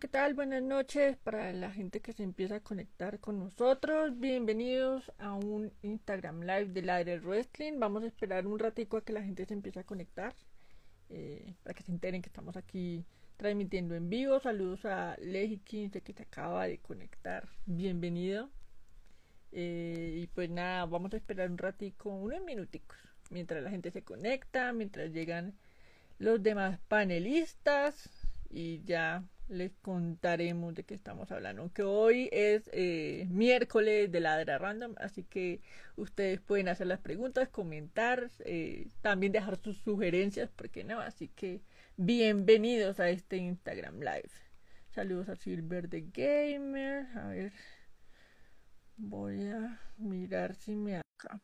¿qué tal? Buenas noches para la gente que se empieza a conectar con nosotros. Bienvenidos a un Instagram Live de Ladre Wrestling. Vamos a esperar un ratico a que la gente se empiece a conectar eh, para que se enteren que estamos aquí transmitiendo en vivo. Saludos a Legi15 que se acaba de conectar. Bienvenido. Eh, y pues nada, vamos a esperar un ratico, unos minuticos, mientras la gente se conecta, mientras llegan los demás panelistas y ya les contaremos de qué estamos hablando. Que hoy es eh, miércoles de Ladra Random, así que ustedes pueden hacer las preguntas, comentar, eh, también dejar sus sugerencias, porque no, así que bienvenidos a este Instagram Live. Saludos a Silver the Gamer. A ver, voy a mirar si me acá.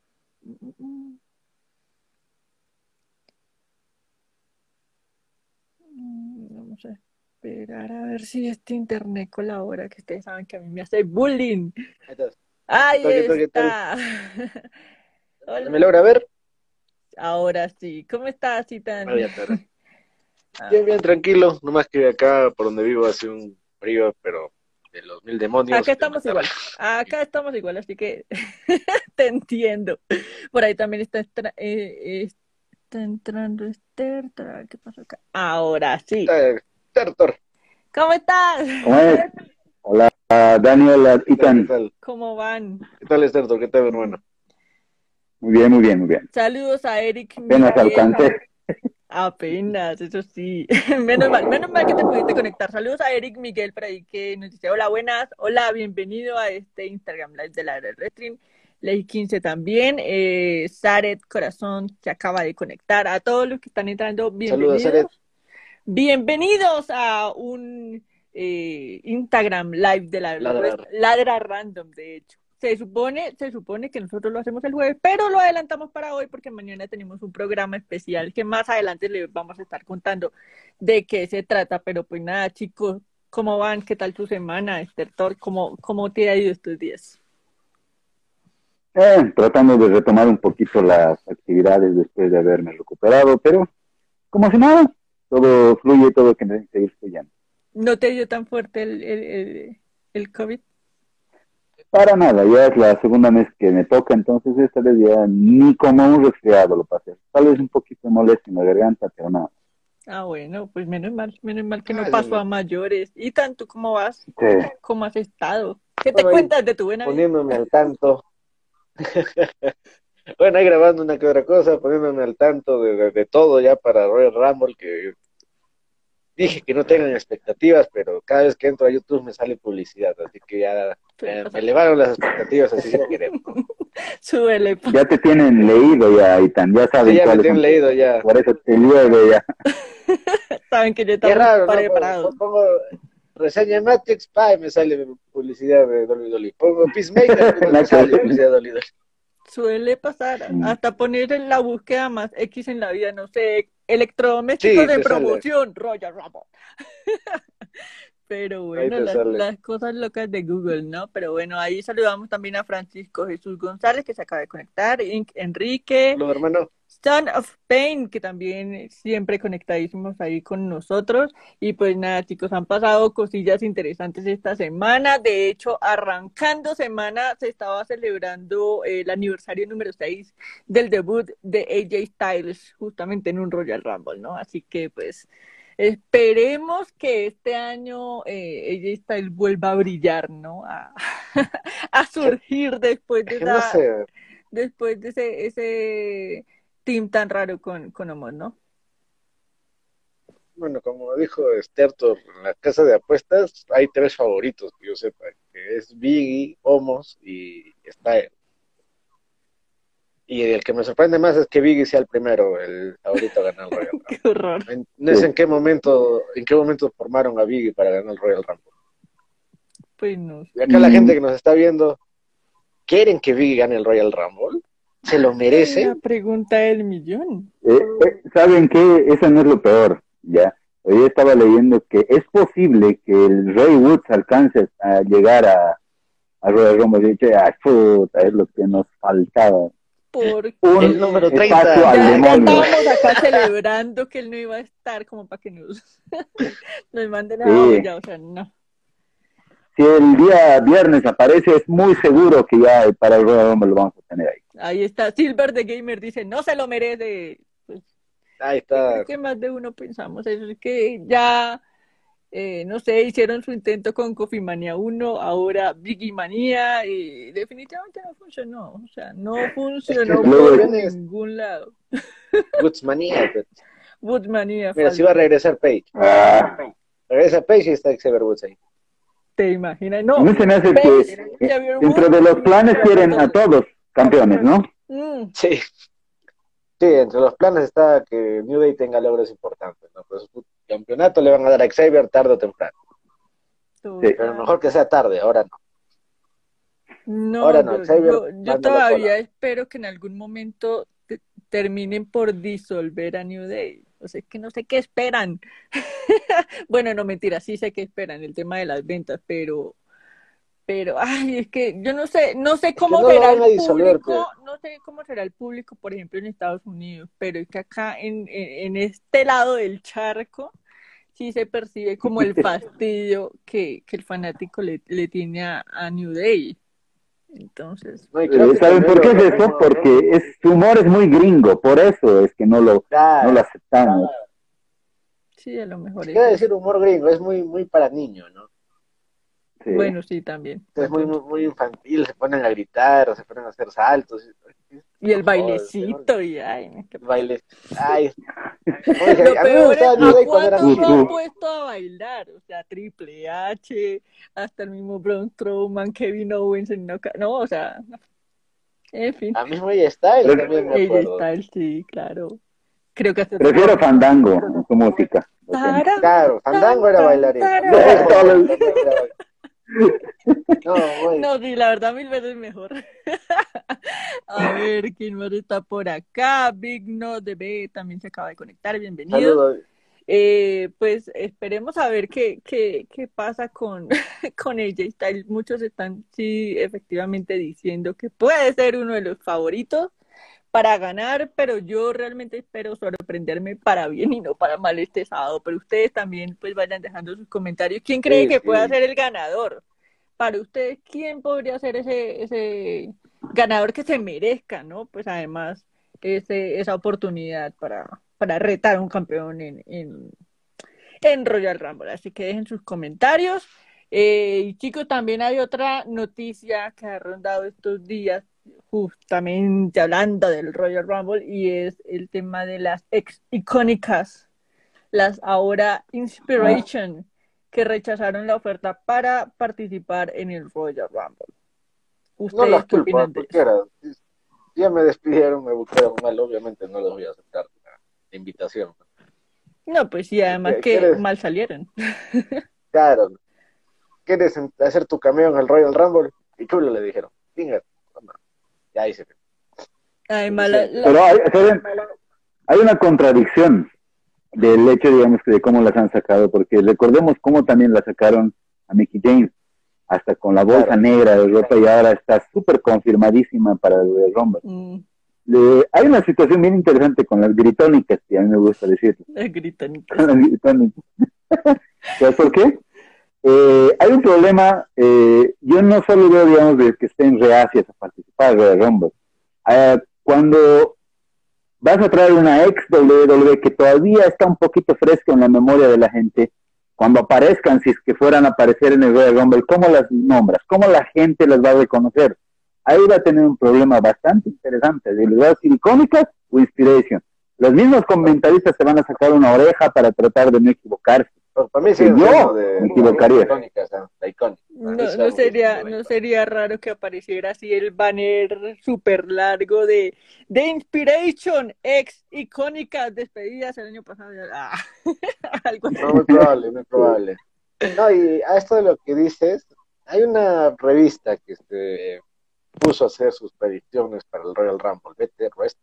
Vamos a esperar a ver si este internet colabora, que ustedes saben que a mí me hace bullying. Ahí está. ¿Me logra ver? Ahora sí. ¿Cómo estás, Citan? Ah. Bien, bien, tranquilo. Nomás que acá por donde vivo hace un frío, pero de los mil demonios. Acá estamos igual. Acá estamos igual, así que te entiendo. Por ahí también está, eh, está entrando Esther. ¿Qué pasó acá? Ahora sí. ¿Cómo estás? ¿Cómo es? Hola, Daniel, Itan. ¿Cómo van? ¿Qué tal, Esther? ¿Qué tal, hermano? Muy bien, muy bien, muy bien. Saludos a Eric. Apenas alcancé. Apenas, eso sí. menos mal, menos mal que te pudiste conectar. Saludos a Eric Miguel por ahí que nos dice, hola, buenas, hola, bienvenido a este Instagram Live de la Retrim. Ley 15 también, eh, Saret Corazón se acaba de conectar. A todos los que están entrando, bienvenidos. Saludos, Bienvenidos a un eh, Instagram Live de la ladra. Random, de hecho. Se supone, se supone que nosotros lo hacemos el jueves, pero lo adelantamos para hoy porque mañana tenemos un programa especial que más adelante les vamos a estar contando de qué se trata. Pero pues nada, chicos, ¿cómo van? ¿Qué tal tu semana, Esther ¿Cómo, cómo te ha ido estos días? Eh, tratando de retomar un poquito las actividades después de haberme recuperado, pero como si nada, todo fluye, todo que necesita seguir fluyendo. ¿No te dio tan fuerte el, el, el, COVID? Para nada, ya es la segunda vez que me toca, entonces esta vez ya ni como un resfriado lo pasé. Tal vez un poquito molesto en la garganta, pero nada. Ah, bueno, pues menos mal, menos mal que no pasó a mayores. ¿Y tanto cómo vas? ¿Cómo has estado? ¿Qué te cuentas de tu buena vida? Poniéndome al tanto. bueno, ahí grabando una que otra cosa, poniéndome al tanto de, todo ya para Royal Rumble, que dije que no tengan expectativas, pero cada vez que entro a YouTube me sale publicidad, así que ya me elevaron las expectativas, así que queremos. Súbele. Pues. Ya te tienen leído ya, Itan, ya saben sí, ya me tienen leído ya. Por eso te llueve ya. saben que yo estaba preparado. Pongo, reseña Matrix, pa, y me sale publicidad de Dolly Dolly. Pongo Peacemaker, me sale publicidad de Dolly Dolly suele pasar, mm. hasta poner en la búsqueda más X en la vida, no sé, electrodomésticos de promoción, Royal Rumble. Pero bueno, las, cosas locas de Google, ¿no? Pero bueno, ahí saludamos también a Francisco Jesús González, que se acaba de conectar, Enrique. Hola, hermano. Son of Pain, que también siempre conectadísimos ahí con nosotros. Y pues nada, chicos, han pasado cosillas interesantes esta semana. De hecho, arrancando semana se estaba celebrando el aniversario número 6 del debut de AJ Styles, justamente en un Royal Rumble, ¿no? Así que pues Esperemos que este año eh, AJ Styles vuelva a brillar, ¿no? A, surgir después de después de ese, ese team tan raro con, con ¿no? Bueno, como dijo Stertor, en la casa de apuestas hay tres favoritos que yo sepa, que es Biggie, Homos y Styles. Y el que me sorprende más es que Biggie sea el primero, el favorito a ganar el Royal Rumble. qué horror. no sé en qué momento, en qué momento formaron a Biggie para ganar el Royal Rumble. Pues no. Y acá la gente que nos está viendo, ¿quieren que Biggie gane el Royal Rumble? ¿Se lo merece? La pregunta del millón. Eh, eh, ¿Saben qué? Eso no es lo peor, ¿ya? Hoy estaba leyendo que es posible que el Ray Woods alcance a llegar a, a Royal Rumble y dice, ah, puta, es lo que nos faltaba Porque Un El número 30. espacio al ya, ya estábamos acá celebrando que él no iba a estar como para que nos, nos manden a Sí. ya, o sea, no. Si el día viernes aparece, es muy seguro que ya para el Royal Rumble lo vamos a tener ahí. Ahí está, Silver the Gamer dice, no se lo merece. Pues, Ahí está. creo que más de uno pensamos eso, es que ya, eh, no sé, hicieron su intento con Coffee Mania 1, ahora Biggie Manía, y definitivamente no funcionó, o sea, no funcionó por ningún lado. Goodsmanía. pues. Wood Manía, Mira, si va a regresar Page. Ah, Regresa Page y está Xavier Woods ahí. te imaginas, no. se me hace Page, que dentro Woods, de los planes quieren a todos campeones, ¿no? Mm, Sí. Sí, entre los planes está que New Day tenga logros importantes, ¿no? Pues su campeonato le van a dar a Xavier tarde o temprano. total. Pero mejor que sea tarde, ahora no. No, Ahora no, yo, Xavier, yo- todavía espero que en algún momento te- terminen por disolver a New Day. O sea, es que no sé qué esperan. bueno, no mentira, sí sé qué esperan, el tema de las ventas, pero, pero, ay, es que yo no sé, no sé cómo no será el público, no sé cómo será el público, por ejemplo, en Estados Unidos, pero es que acá en, en, en este lado del charco sí se percibe como el fastidio que, que el fanático le, le tiene a, a New Day. Entonces, Eh, ¿Saben por qué es eso? Porque es, su humor es muy gringo, por eso es que no lo, Claro, no lo aceptamos. sí, a lo mejor quiero es decir humor gringo, es muy, muy para niños, ¿no? Sí. Bueno, sí, también. Es muy, muy, muy infantil, se ponen a gritar, se ponen a hacer saltos. Y el bailecito, y ay, me- qué- Baile. Ay. Oye, Lo a mí me peor es era cuántos han puesto a bailar, o sea, Triple H, hasta el mismo Braun Strowman, Kevin Owens, ca- no, o sea, en fin, A mismo ella está, Pero- también me ella acuerdo. está, el sí, claro. Creo que hasta Prefiero Fandango en su música. Claro, Fandango era bailarín. No, sí, la verdad, mil veces mejor. A ver, ¿quién más está por acá? Big No de B también se acaba de conectar, bienvenido. Saludos. Eh, pues esperemos a ver qué, qué, qué pasa con, con Styles. Muchos están, sí, efectivamente diciendo que puede ser uno de los favoritos para ganar, pero yo realmente espero sorprenderme para bien y no para mal este sábado. Pero ustedes también, pues vayan dejando sus comentarios. ¿Quién cree Sí, que sí. pueda ser el ganador? Para ustedes, ¿quién podría ser ese, ese ganador que se merezca, no? Pues además, ese, esa oportunidad para, para retar a un campeón en, en, en Royal Rumble. Así que dejen sus comentarios. Eh, y chicos, también hay otra noticia que ha rondado estos días, justamente hablando del Royal Rumble, y es el tema de las ex icónicas, las ahora Inspiration, que rechazaron la oferta para participar en el Royal Rumble. No ¿Ustedes las qué de ya me despidieron, me buscaron mal, obviamente no les voy a aceptar la, invitación. No, pues sí, además ¿Qué que quieres? mal salieron. Claro. ¿Quieres hacer tu cameo en el Royal Rumble? Y chulo le dijeron. Venga, toma. Ya la- Pero hay, ¿saben? hay una contradicción del hecho, digamos, que de cómo las han sacado, porque recordemos cómo también la sacaron a Mickey James, hasta con la bolsa Claro. negra de ropa y ahora está súper confirmadísima para el Royal Rumble. Mm, Le- hay una situación bien interesante con las gritónicas, que a mí me gusta decir. las gritan. con las gritónicas. ¿Sabes por qué? Eh, hay un problema, eh, yo no solo veo, digamos, de que estén reacias a participar Royal Rumble. Eh, cuando vas a traer una ex WWE que todavía está un poquito fresca en la memoria de la gente, cuando aparezcan, si es que fueran a aparecer en el Royal Rumble, ¿cómo las nombras? ¿Cómo la gente las va a reconocer? Ahí va a tener un problema bastante interesante. ¿Les va a decir icónicas o inspiration? Los mismos comentaristas se van a sacar una oreja para tratar de no equivocarse. Para mí sí Sí, yo me equivocaría. La icónica. No, no sería, no sería raro que apareciera así el banner súper largo de The Inspiration, ex icónicas despedidas el año pasado. Ah, algo así. No, muy probable, muy probable. No, y a esto de lo que dices, hay una revista que se puso a hacer sus predicciones para el Royal Rumble, creo que es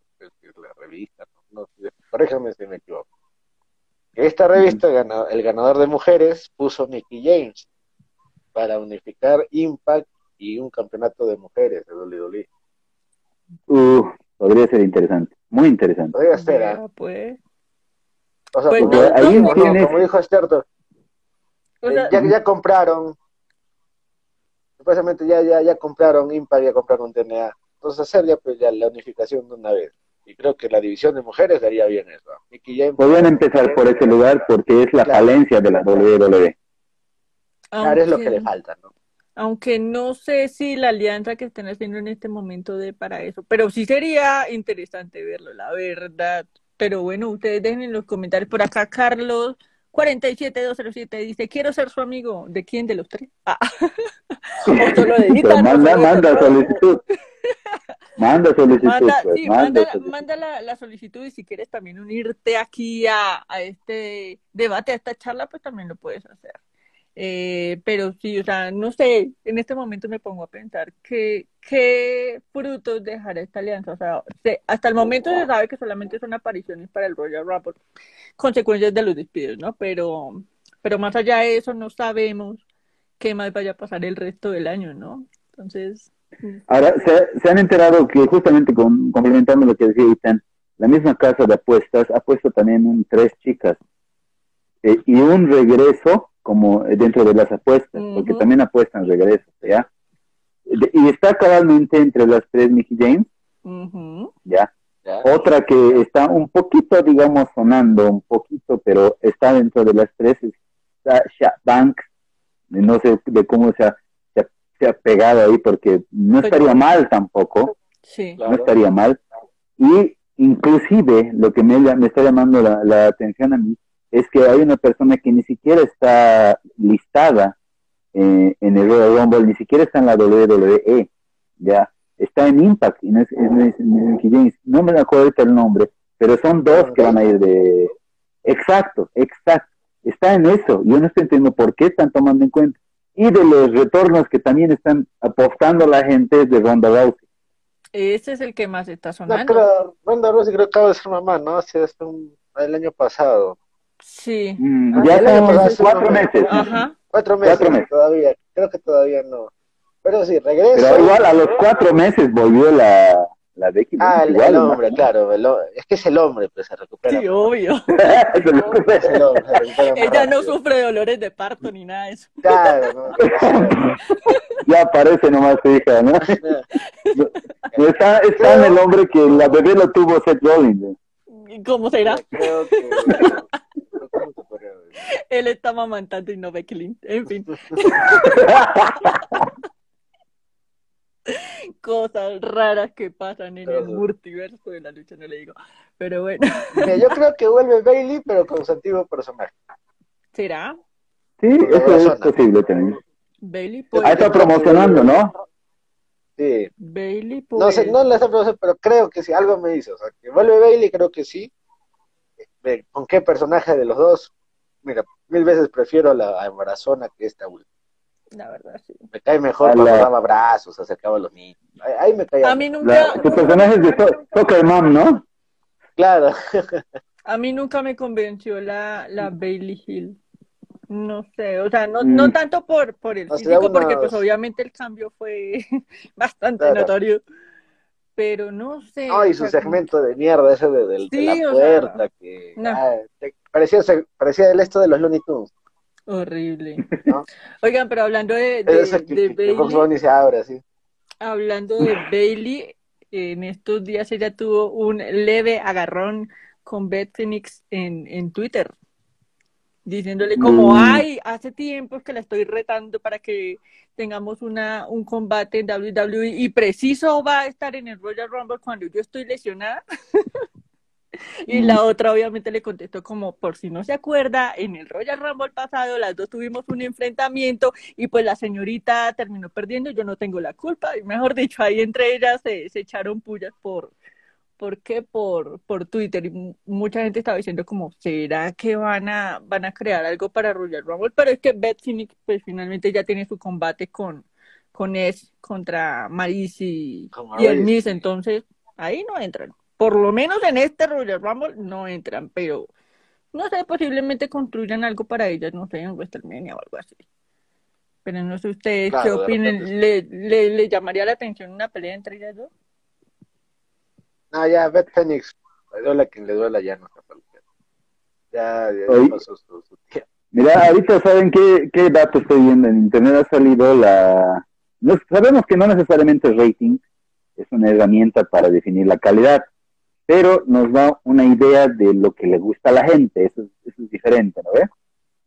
la revista, no, no, corríjame si me equivoco. Esta revista, el ganador de mujeres, puso Mickey James para unificar Impact y un campeonato de mujeres de WWE. Uh, Podría ser interesante, muy interesante. Podría ser. Ya, pues. O sea, Pues como, no, ahí como- tienes- como dijo Esterto, O sea, Eh, ya, ya compraron, supuestamente ya, ya, ya compraron Impar, ya compraron TNA. Entonces hacer ya, pues, ya la unificación de una vez. Y creo que la división de mujeres daría bien eso. Mickey James, Podrían empezar por ese lugar porque es la Claro. falencia de la WWE. Claro, es lo que aunque- le falta, ¿no? Aunque no sé si la alianza que están haciendo en este momento de para eso, pero sí sería interesante verlo, la verdad. Pero bueno, ustedes dejen en los comentarios por acá, Carlos 47207 dice, quiero ser su amigo. ¿De quién de los tres? Ah. o solo de manda, solicitud. Manda solicitud, Manda, pues, sí, manda manda, solicitud. manda la, la solicitud y si quieres también unirte aquí a, a este debate, a esta charla, pues también lo puedes hacer. Eh, pero sí, o sea, no sé, en este momento me pongo a pensar qué, qué frutos dejará esta alianza. O sea, se- hasta el momento se sabe que solamente son apariciones para el Royal Rumble, consecuencias de los despidos, ¿no? Pero, pero más allá de eso, no sabemos qué más vaya a pasar el resto del año, ¿no? Entonces, Ahora, se, se han enterado que justamente complementando lo que decía Ethan, la misma casa de apuestas ha puesto también un- tres chicas eh, y un regreso como dentro de las apuestas, porque también apuestan regresos, ¿ya? De- y está cabalmente entre las tres Mickey James, ujú. ¿ya? Ya. Otra que está un poquito, digamos, sonando un poquito, pero está dentro de las tres, es Sasha Banks. No sé de cómo se ha, se ha, se ha pegado ahí, porque no Pero- estaría mal tampoco, sí. Claro. no estaría mal. Y inclusive lo que me, me está llamando la, la atención a mí es que hay una persona que ni siquiera está listada eh, en el Royal Rumble, ni siquiera está en la WWE, ya está en Impact, y no es, es- no es- no me acuerdo ahorita el nombre, pero son dos que van a ir de... Exacto, exacto, está en eso, yo no estoy entendiendo por qué están tomando en cuenta. Y de los retornos que también están apostando la gente de Ronda Rousey. Ese es el que más está No, sonando. Ronda Rousey creo que acaba de ser mamá, ¿no? Sí, es un- el año pasado. Sí. Mm, ya son pasado cuatro meses. Ajá. Cuatro meses, Cuatro meses. todavía, creo que todavía no. Pero sí, regreso. Pero igual a los cuatro meses volvió la, la Becky Ah, el, igual, el ¿no? hombre, claro, el es que es el hombre, pues se recupera. Sí, obvio. Es el hombre, se Ella no sufre dolores de parto ni nada de eso. Claro, ¿no? ya aparece nomás su hija, ¿no? No, Está, está en el hombre que la bebé lo tuvo Seth Rollins. ¿eh? ¿Y ¿Cómo será? Creo que. ¿cómo se podría decir? Él está mamantando y no Becky Lynch. En fin, cosas raras que pasan en el multiverso de la lucha, no le digo. Pero bueno, Mira, yo creo que vuelve Bailey, pero con su antiguo personaje. ¿será? Sí, eso es posible también. Bailey Ah, puede. está promocionando, ¿no? Sí. Bailey No puede. sé, no la está pronunciando, pero creo que sí, algo me dice. O sea, que vuelve Bailey, creo que sí. Eh, ¿Con qué personaje de los dos? Mira, mil veces prefiero a la Embarazona que esta última. La verdad, sí. Me cae mejor cuando la- daba brazos, acercaba a los niños. Ahí, ahí me caía. A mí La, nunca, su personaje es de so Soccer Mom, ¿no? Claro. a mí nunca me convenció la, la Bailey Hill. No sé, o sea, no, no Mm. tanto por, por el O sea, físico, porque pues obviamente el cambio fue bastante Claro. notorio. Pero no sé. No, y su como- segmento de mierda ese de, del- de Sí, la o sea, puerta, que no. ah, te- parecía, parecía el esto de los Looney Tunes. Horrible. ¿No? Oigan, pero hablando de, de, Ese que, de que- Bailey, se abre así. hablando de Bailey, en estos días ella tuvo un leve agarrón con Beth Phoenix en, en Twitter, diciéndole como, Mm. ay, hace tiempo que la estoy retando para que tengamos una, un combate en WWE y preciso va a estar en el Royal Rumble cuando yo estoy lesionada. Y la otra obviamente le contestó como, por si no se acuerda, en el Royal Rumble pasado las dos tuvimos un enfrentamiento y pues la señorita terminó perdiendo, yo no tengo la culpa, y mejor dicho, ahí entre ellas se, se echaron pullas por, ¿por qué? Por, por Twitter, y mu- mucha gente estaba diciendo como, ¿será que van a, van a crear algo para Royal Rumble? Pero es que Beth Phoenix pues finalmente ya tiene su combate con, con Edge contra Maris y, y el. Miz, entonces ahí no entran. Por lo menos en este Royal Rumble no entran, pero no sé, posiblemente construyan algo para ellas, no sé, en WrestleMania o algo así. Pero no sé ustedes Claro, qué opinen, ¿Le, le, le llamaría la atención una pelea entre ellas dos? Ah, ya, Beth Phoenix, le duela quien le duela ya no está Ya, ya, ya pasó su, su tía. Mira, ahorita saben qué, qué dato estoy viendo en internet ha salido la no- sabemos que no necesariamente el rating es una herramienta para definir la calidad, pero nos da una idea de lo que le gusta a la gente, eso, es- eso es diferente, ¿no ve?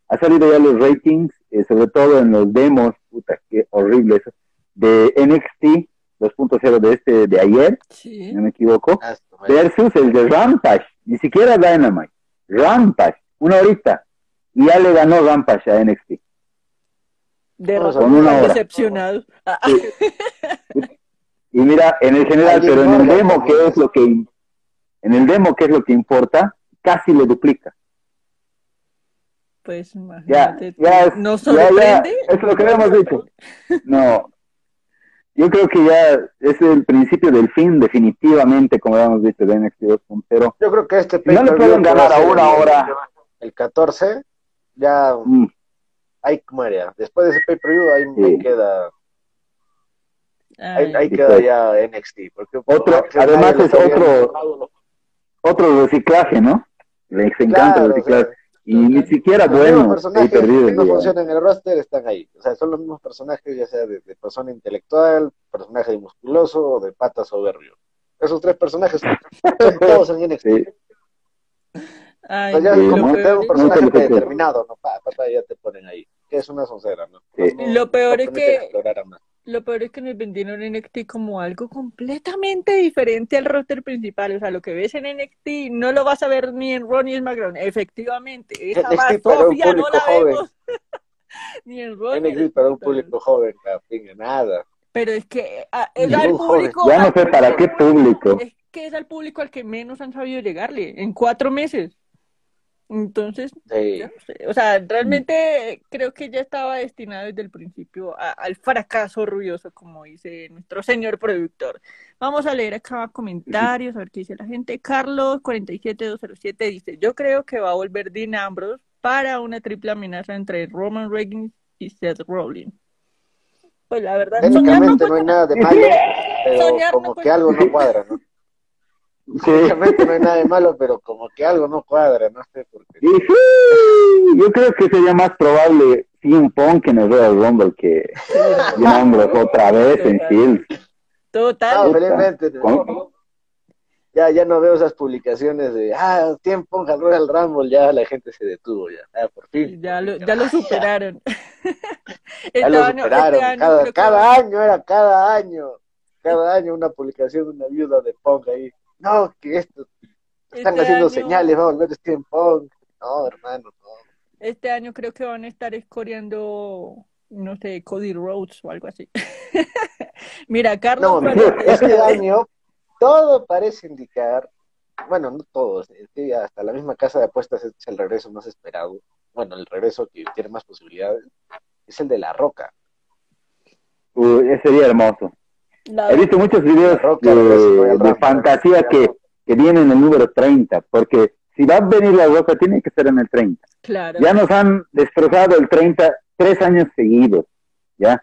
Ha salido ya los ratings, eh, sobre todo en los demos, puta, qué horrible eso, de NXT 2.0 de este de ayer, Sí. si no me equivoco, Ah, versus el de Rampage, ni siquiera Dynamite, Rampage, una horita, y ya le ganó Rampage a NXT. De razón. Ah, Sí. Y mira, en el general, pero en el demo, que es lo que en el demo, que es lo que importa, casi le duplica. Pues Ya, imagínate. ya, es- ¿Nos ya, ya, sorprende? es lo que habíamos dicho. No, yo creo que ya es el principio del fin, definitivamente, como habíamos dicho, de NXT 2.0. Yo creo que este Si no le pueden ganar a una hora, El 14, ya mm, ahí muere. Después de ese pay-per-view, ahí, Sí. ahí queda, ahí, Ay, ahí queda ya NXT. Porque Otro- además es otro- otro reciclaje, ¿no? Les encanta Claro, el o reciclaje. sea, y ni siquiera Los bueno, personajes perdido que no ya. funcionan en el roster están ahí. O sea, son los mismos personajes, ya sea de, de persona intelectual, personaje musculoso o de pata soberbio. Esos tres personajes son todos en NXT. Sí. ay, O sea, ya como ¿no? que te da un peor No se personaje lo puedo. predeterminado, ¿no? Pa, pa, pa, ya te ponen ahí. Que es una soncera, ¿no? Sí. No- no- Lo peor no es que-. Lo peor es que nos vendieron NXT como algo completamente diferente al roster principal. O sea, lo que ves en NXT no lo vas a ver ni en Raw ni en SmackDown. Efectivamente, esa NXT para un Sofía no público la joven. vemos. ni en Raw ni en NXT para un público joven, la pinga, nada. Pero es que ah, es al joven. público. Ya no sé para qué público. Es que es al público al que menos han sabido llegarle en cuatro meses. Entonces, Sí. no sé. O sea, realmente creo que ya estaba destinado desde el principio a- al fracaso ruidoso, como dice nuestro señor productor. Vamos a leer acá comentarios, a ver qué dice la gente. Carlos 47207 dice, yo creo que va a volver Dean Ambrose para una triple amenaza entre Roman Reigns y Seth Rollins. Pues la verdad, no no hay nada de malo, pero no como que algo no cuadra, ¿no? Sí. No hay nada de malo, pero como que algo no cuadra, no sé por qué. Y sí, yo creo que sería más probable CM Punk en el Royal Rumble que Ambrose otra vez en Hills. Total. No. Ya, ya no veo esas publicaciones de, ah, tiempo al Royal Rumble, ya la gente se detuvo, ya, ah, por fin. Ya lo, ya lo superaron. Ya Este lo año- superaron. este año cada, que- cada año era cada año. Cada año una publicación de una viuda de Punk ahí. No, que esto, están este haciendo año- señales, va a volver Steam Punk. No, hermano, no. Este año creo que van a estar escoreando, no sé, Cody Rhodes o algo así. Mira, Carlos, No, este año todo parece indicar, bueno, no todos, es que hasta la misma casa de apuestas es el regreso más esperado. Bueno, el regreso que tiene más posibilidades es el de La Roca. Uh, ese sería hermoso. La- He visto muchos videos de, fantasía que, que vienen en el número 30, porque si va a venir la roca tiene que ser en el 30. claro. Ya nos han destrozado el 30 tres años seguidos, ¿ya?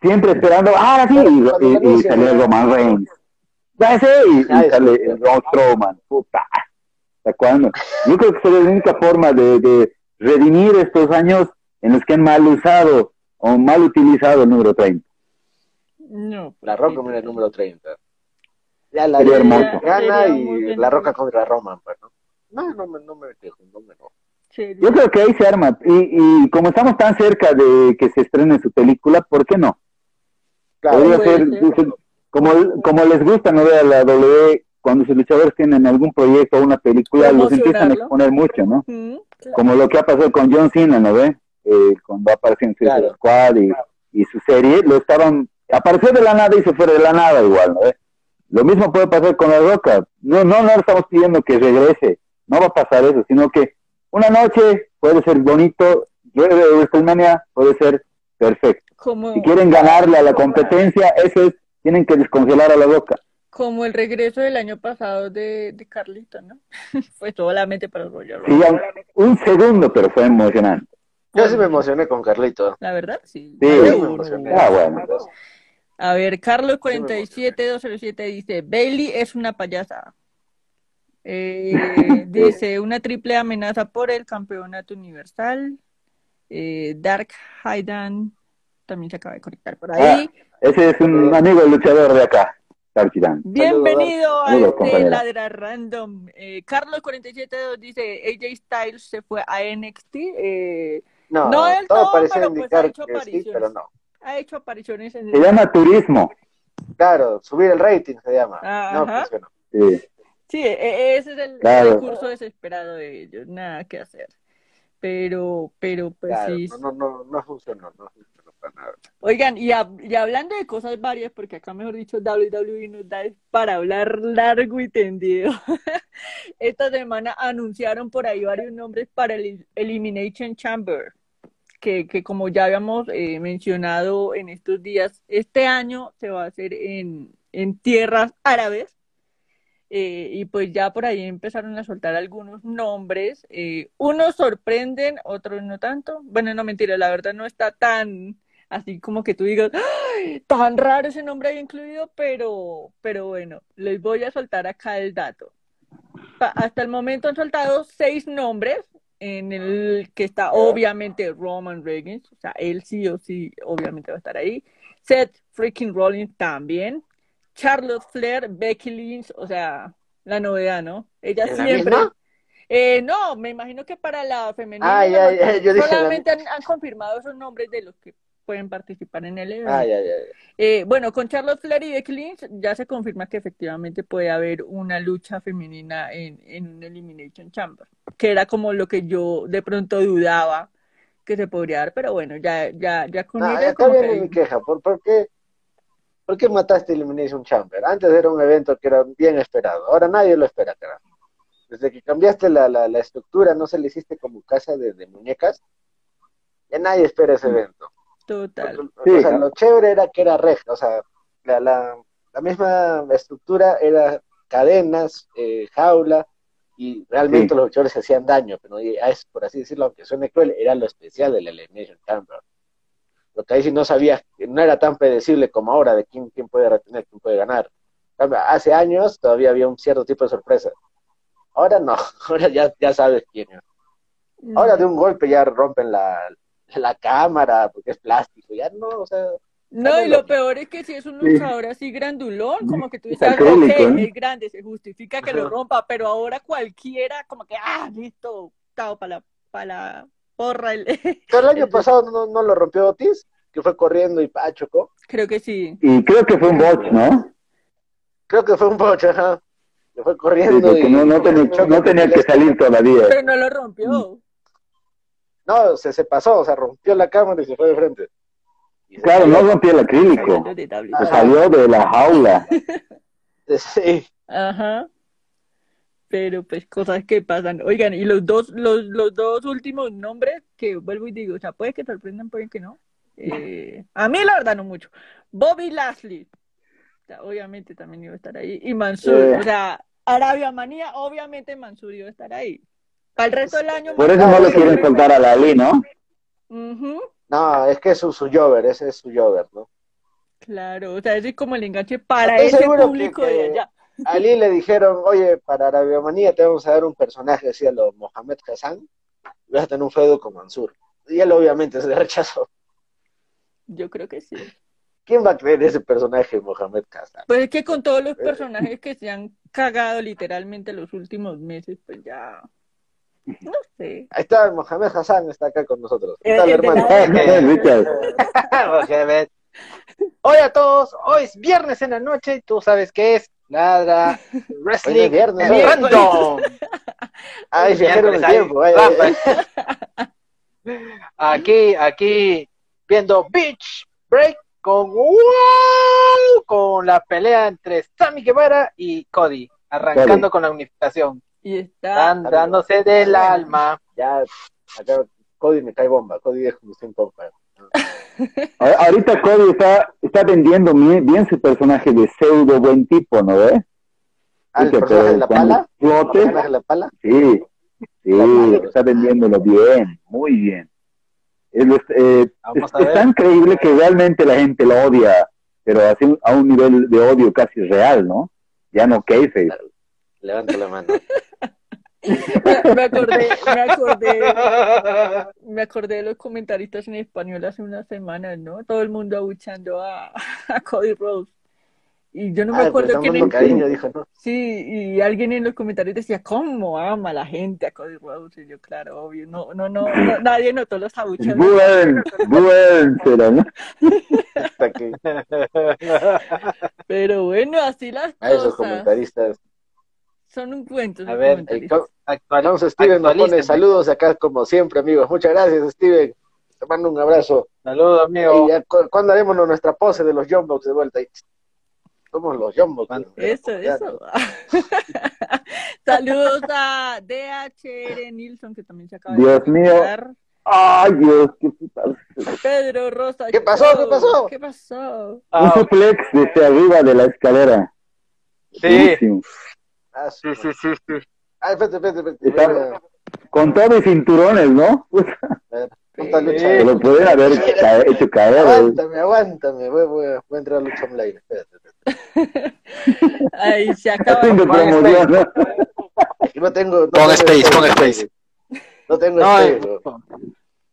Siempre esperando, ah, sí, y, y- y salió Roman Reigns. Ya sé, y, sale Braun Strowman, puta. ¿Hasta cuándo? Yo creo que sería la única forma de, de redimir estos años en los que han mal usado o mal utilizado el número 30. No, La Roca mira el número 30. Ya la Sería hermoso. gana Sería y la Roca contra Roman, pues, ¿no? No, no me, no me quejo, no me sería- Yo creo que ahí se arma. Y, y como estamos tan cerca de que se estrene su película, ¿por qué no? Claro, Podría ser, como, como les gusta no ver la W, cuando sus luchadores tienen algún proyecto o una película, los empiezan a exponer mucho, ¿no? Mm, claro. Como lo que ha pasado con John Cena, ¿no ve? Eh, cuando apareció en Claro. Squad y, y su serie, lo estaban, apareció de la nada y se fue de la nada igual, ¿no ve? Lo mismo puede pasar con la Roca. No, no, no estamos pidiendo que regrese, no va a pasar eso, sino que una noche puede ser bonito, llueve de WrestleMania puede ser perfecto. Como, Si quieren ganarle a la competencia, eso es, tienen que descongelar a la Roca. como el regreso del año pasado de, de Carlito, ¿no? Fue solamente para Royal Sí, un segundo, pero fue emocionante. Yo sí me emocioné con Carlito. La verdad, sí. Sí. Me emocioné. Ah, bueno. A ver, Carlos 47207 dice, Bailey es una payasa. Eh, dice, una triple amenaza por el campeonato universal. Eh, Dark Haidan también se acaba de conectar por ahí. Ah, ese es un amigo luchador de acá, Dark Haidan. Bienvenido a este. Ladra Random. Eh, Carlos 472 dice, AJ Styles se fue a NXT. Eh, No, No del todo todo, parece pero pues ha indicar hecho que sí, apariciones. pero no. Ha hecho apariciones en Se llama turismo. Claro, subir el rating se llama. Ajá. No, pues bueno. Sí. Sí, e- e- ese es el Claro. recurso desesperado de ellos, nada que hacer. Pero, pero, pues Claro, sí. no, no, no, no funcionó, no funcionó para nada. Oigan, y, hab- y hablando de cosas varias, porque acá mejor dicho WWE nos da es para hablar largo y tendido. Esta semana anunciaron por ahí varios nombres para el Elimination Chamber, que, que como ya habíamos eh, mencionado en estos días, este año se va a hacer en, en tierras árabes. Eh, y pues ya por ahí empezaron a soltar algunos nombres. eh, unos sorprenden, otros no tanto. Bueno, no mentira, la verdad no está tan así como que tú digas, ¡ay! tan raro ese nombre ahí incluido, pero, pero bueno, les voy a soltar acá el dato. Pa- hasta el momento han soltado seis nombres, en el que está obviamente Roman Reigns, o sea, él sí o sí, obviamente va a estar ahí. Seth freaking Rollins también. Charlotte Flair, Becky Lynch, o sea, la novedad, ¿no? Ella ¿Es la siempre. Eh, no, me imagino que para la femenina Ah, ya, ya, yo dije la- solamente han, han confirmado esos nombres de los que pueden participar en el evento. Ah. Eh, bueno, con Charlotte Flair y Becky Lynch ya se confirma que efectivamente puede haber una lucha femenina en, en un Elimination Chamber, que era como lo que yo de pronto dudaba que se podría dar, pero bueno, ya, ya, ya con como viene que- mi queja. ¿Por, por, qué, ¿Por qué mataste Elimination Chamber? Antes era un evento que era bien esperado. Ahora nadie lo espera, carajo. Desde que cambiaste la, la, la estructura, no se le hiciste como casa de, de muñecas, ya nadie espera ese evento. Total. Lo chévere era que era recta, o sea, la, la, la misma estructura era cadenas, eh, jaula, y realmente Sí. los luchadores se hacían daño, pero es, por así decirlo, aunque suene cruel, era lo especial del Elimination Chamber. Lo que ahí sí no sabías, no era tan predecible como ahora de quién, quién puede retener, quién puede ganar. Hace años todavía había un cierto tipo de sorpresa. Ahora no, ahora ya, ya sabes quién es. Ahora de un golpe ya rompen la, la cámara porque es plástico, ya no, o sea, No, y lo peor es que si es un Sí. luchador así grandulón, como que tú Es dices, ¿eh? es grande, se justifica que lo rompa, pero ahora cualquiera, como que, ah, listo, para la, para la porra. El... Pero el año el- pasado no, no lo rompió Otis, que fue corriendo y ah, chocó. Creo que sí. Y creo que fue un bot, ¿no? Creo que fue un bocho, ajá. Que fue Sí, corriendo porque y no, no, tenía, choque no tenía que salir todavía. Pero no lo rompió. No, se, se pasó, o sea, rompió la cámara y se fue de frente. Claro, salió. no rompió el acrílico. Se salió de la jaula. Sí. Ajá. Pero pues cosas que pasan. Oigan, y los dos, los, los dos últimos nombres que vuelvo y digo, o sea, puede que sorprendan, puede que no. Eh, a mí la verdad no mucho. Bobby Lashley. O sea, obviamente también iba a estar ahí. Y Mansur. Eh. O sea, Arabia Manía, obviamente Mansur iba a estar ahí. Para el resto del año. Por eso no lo quieren soltar a Lali, ¿no? No, es que es su, su Jover, ese es su Jover, ¿no? Claro, o sea, ese es como el enganche para Estoy ese que- público de allá. A Ali le dijeron, oye, para Arabia Manía te vamos a dar un personaje así a lo Mohamed Hassan, y vas a tener un feudo con Mansur. Y él obviamente se le rechazó. Yo creo que sí. ¿Quién va a creer ese personaje Mohamed Hassan? Pues es que con todos Eh. los personajes que se han cagado literalmente los últimos meses, pues ya. No sé. Ahí está Mohamed Hassan, está acá con nosotros. ¿Qué El- tal, hermano? Mohamed. Hola a todos, hoy es viernes en la noche y tú sabes qué es Ladra Hoy es Wrestling viernes, ¿eh? Random. Ay, viajaron el tiempo. ahí, vaya, rampa. Aquí, aquí, viendo Beach Break con wow, con la pelea entre Sammy Guevara y Cody, arrancando Cody. con la unificación, Y está. andándose del alma. Ya, acá Cody me cae bomba. Cody es como sin pompa. A- Ahorita Cody está, está vendiendo bien, bien su personaje de pseudo buen tipo, ¿no ves? Ah, el personaje de la pala. ¿El explote, personaje de la pala? sí, sí, está vendiéndolo bien, muy bien. Es, eh, es- tan creíble que realmente la gente lo odia pero así a un nivel de odio casi real, ¿no? Ya no kayfabe. Levanto la mano. Me, acordé, me acordé, me acordé de los comentaristas en español hace unas semanas, ¿no? Todo el mundo abuchando a, a Cody Rhodes. Y yo no me Ah, acuerdo quién cariño, dijo, ¿no? Sí, y alguien en los comentarios decía, ¿cómo ama la gente a Cody Rhodes? Y yo, claro, obvio, no, no, no, no, nadie notó los abucheos. Buen, buen, será, ¿no? Hasta que Pero bueno, así las a esos cosas. comentaristas. Son un cuento. A ver, co- Alonso Steven nos pone saludos acá como siempre, amigos. Muchas gracias, Steven. Te mando un abrazo. Saludos, amigo. Y cu- ¿Cuándo haremos nuestra pose de los Jumbox de vuelta? Somos los Jumbox. ¿Cuándo? Eso, eso. Saludos a DHR Nilsson, que también se acaba Dios de mío. Ay, Dios, qué puta. Pedro Rosa. ¿Qué pasó? ¿Qué pasó? ¿Qué pasó? Un Ah, suplex desde arriba de la escalera. sí, Buenísimo. Ah, sí, sí, sí, sí. Ah, espérate, espérate, espérate. Está- Con todo y cinturones, ¿no? Puta, Sí. lucha. Se lo pueden haber ca- hecho caer. ¿eh? Aguántame, aguántame. Voy, voy, a- voy a entrar a lucha online. Espérate, espérate. Ahí se acaba. Haciendo promoción, ¿no? Tengo. Tengo space, pon space. No tengo No, space. eh,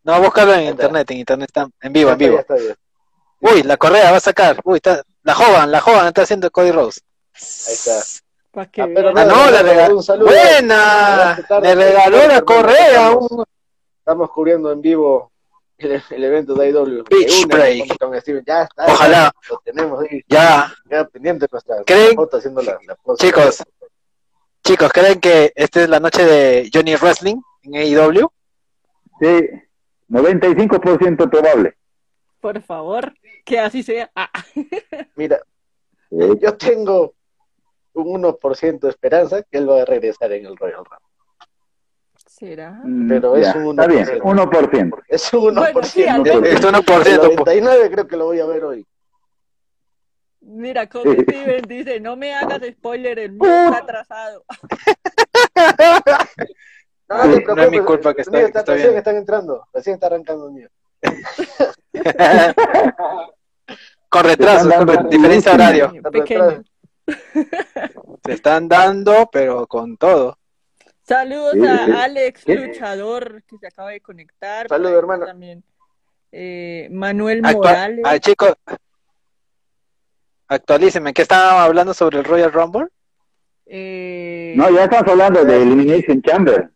no, búscalo en internet, en internet está en vivo, Ya en está, vivo. ya está, ya. Uy, la correa va a sacar. Uy, está, la joven, la joven está haciendo Cody Rose. Ahí está. Para que Ah, pero vean. Ah, no, le regaló. Un saludo. Buena, le regaló la correa. estamos- un- Estamos cubriendo en vivo el, el evento de IW. Beach break. Con, con Steven. Ya está. Ojalá. ya Lo tenemos ahí. Ya, Ya pendiente nuestra ¿Creen? foto haciendo la, la pose. Chicos. chicos, ¿creen que esta es la noche de Johnny Wrestling en AEW? Sí, 95% probable. Por favor, que así sea. Ah, Mira, Sí. yo tengo un 1% de esperanza que él va a regresar en el Royal Rumble. ¿Será? Mm, Pero es ya, un Está bien, 1%. 1%. Es un 1%. Bueno, sí, al El. Es 1%. 99 creo que lo voy a ver hoy. Mira, como Sí. Steven dice, no me hagas spoiler, el mío está atrasado. No, No, no te no es mi culpa que el está- que está recién bien. están entrando. Recién está arrancando el mío. con retraso, con diferencia horario. Pequeño. Se están dando, pero con todo. Saludos Sí, sí. a Alex ¿Qué? Luchador, que se acaba de conectar. Saludos, hermano. También. Eh, Manuel Actua- Morales. ah, chicos, actualícenme. ¿Qué estábamos hablando sobre el Royal Rumble? Eh, No, ya estamos hablando de Elimination Chamber.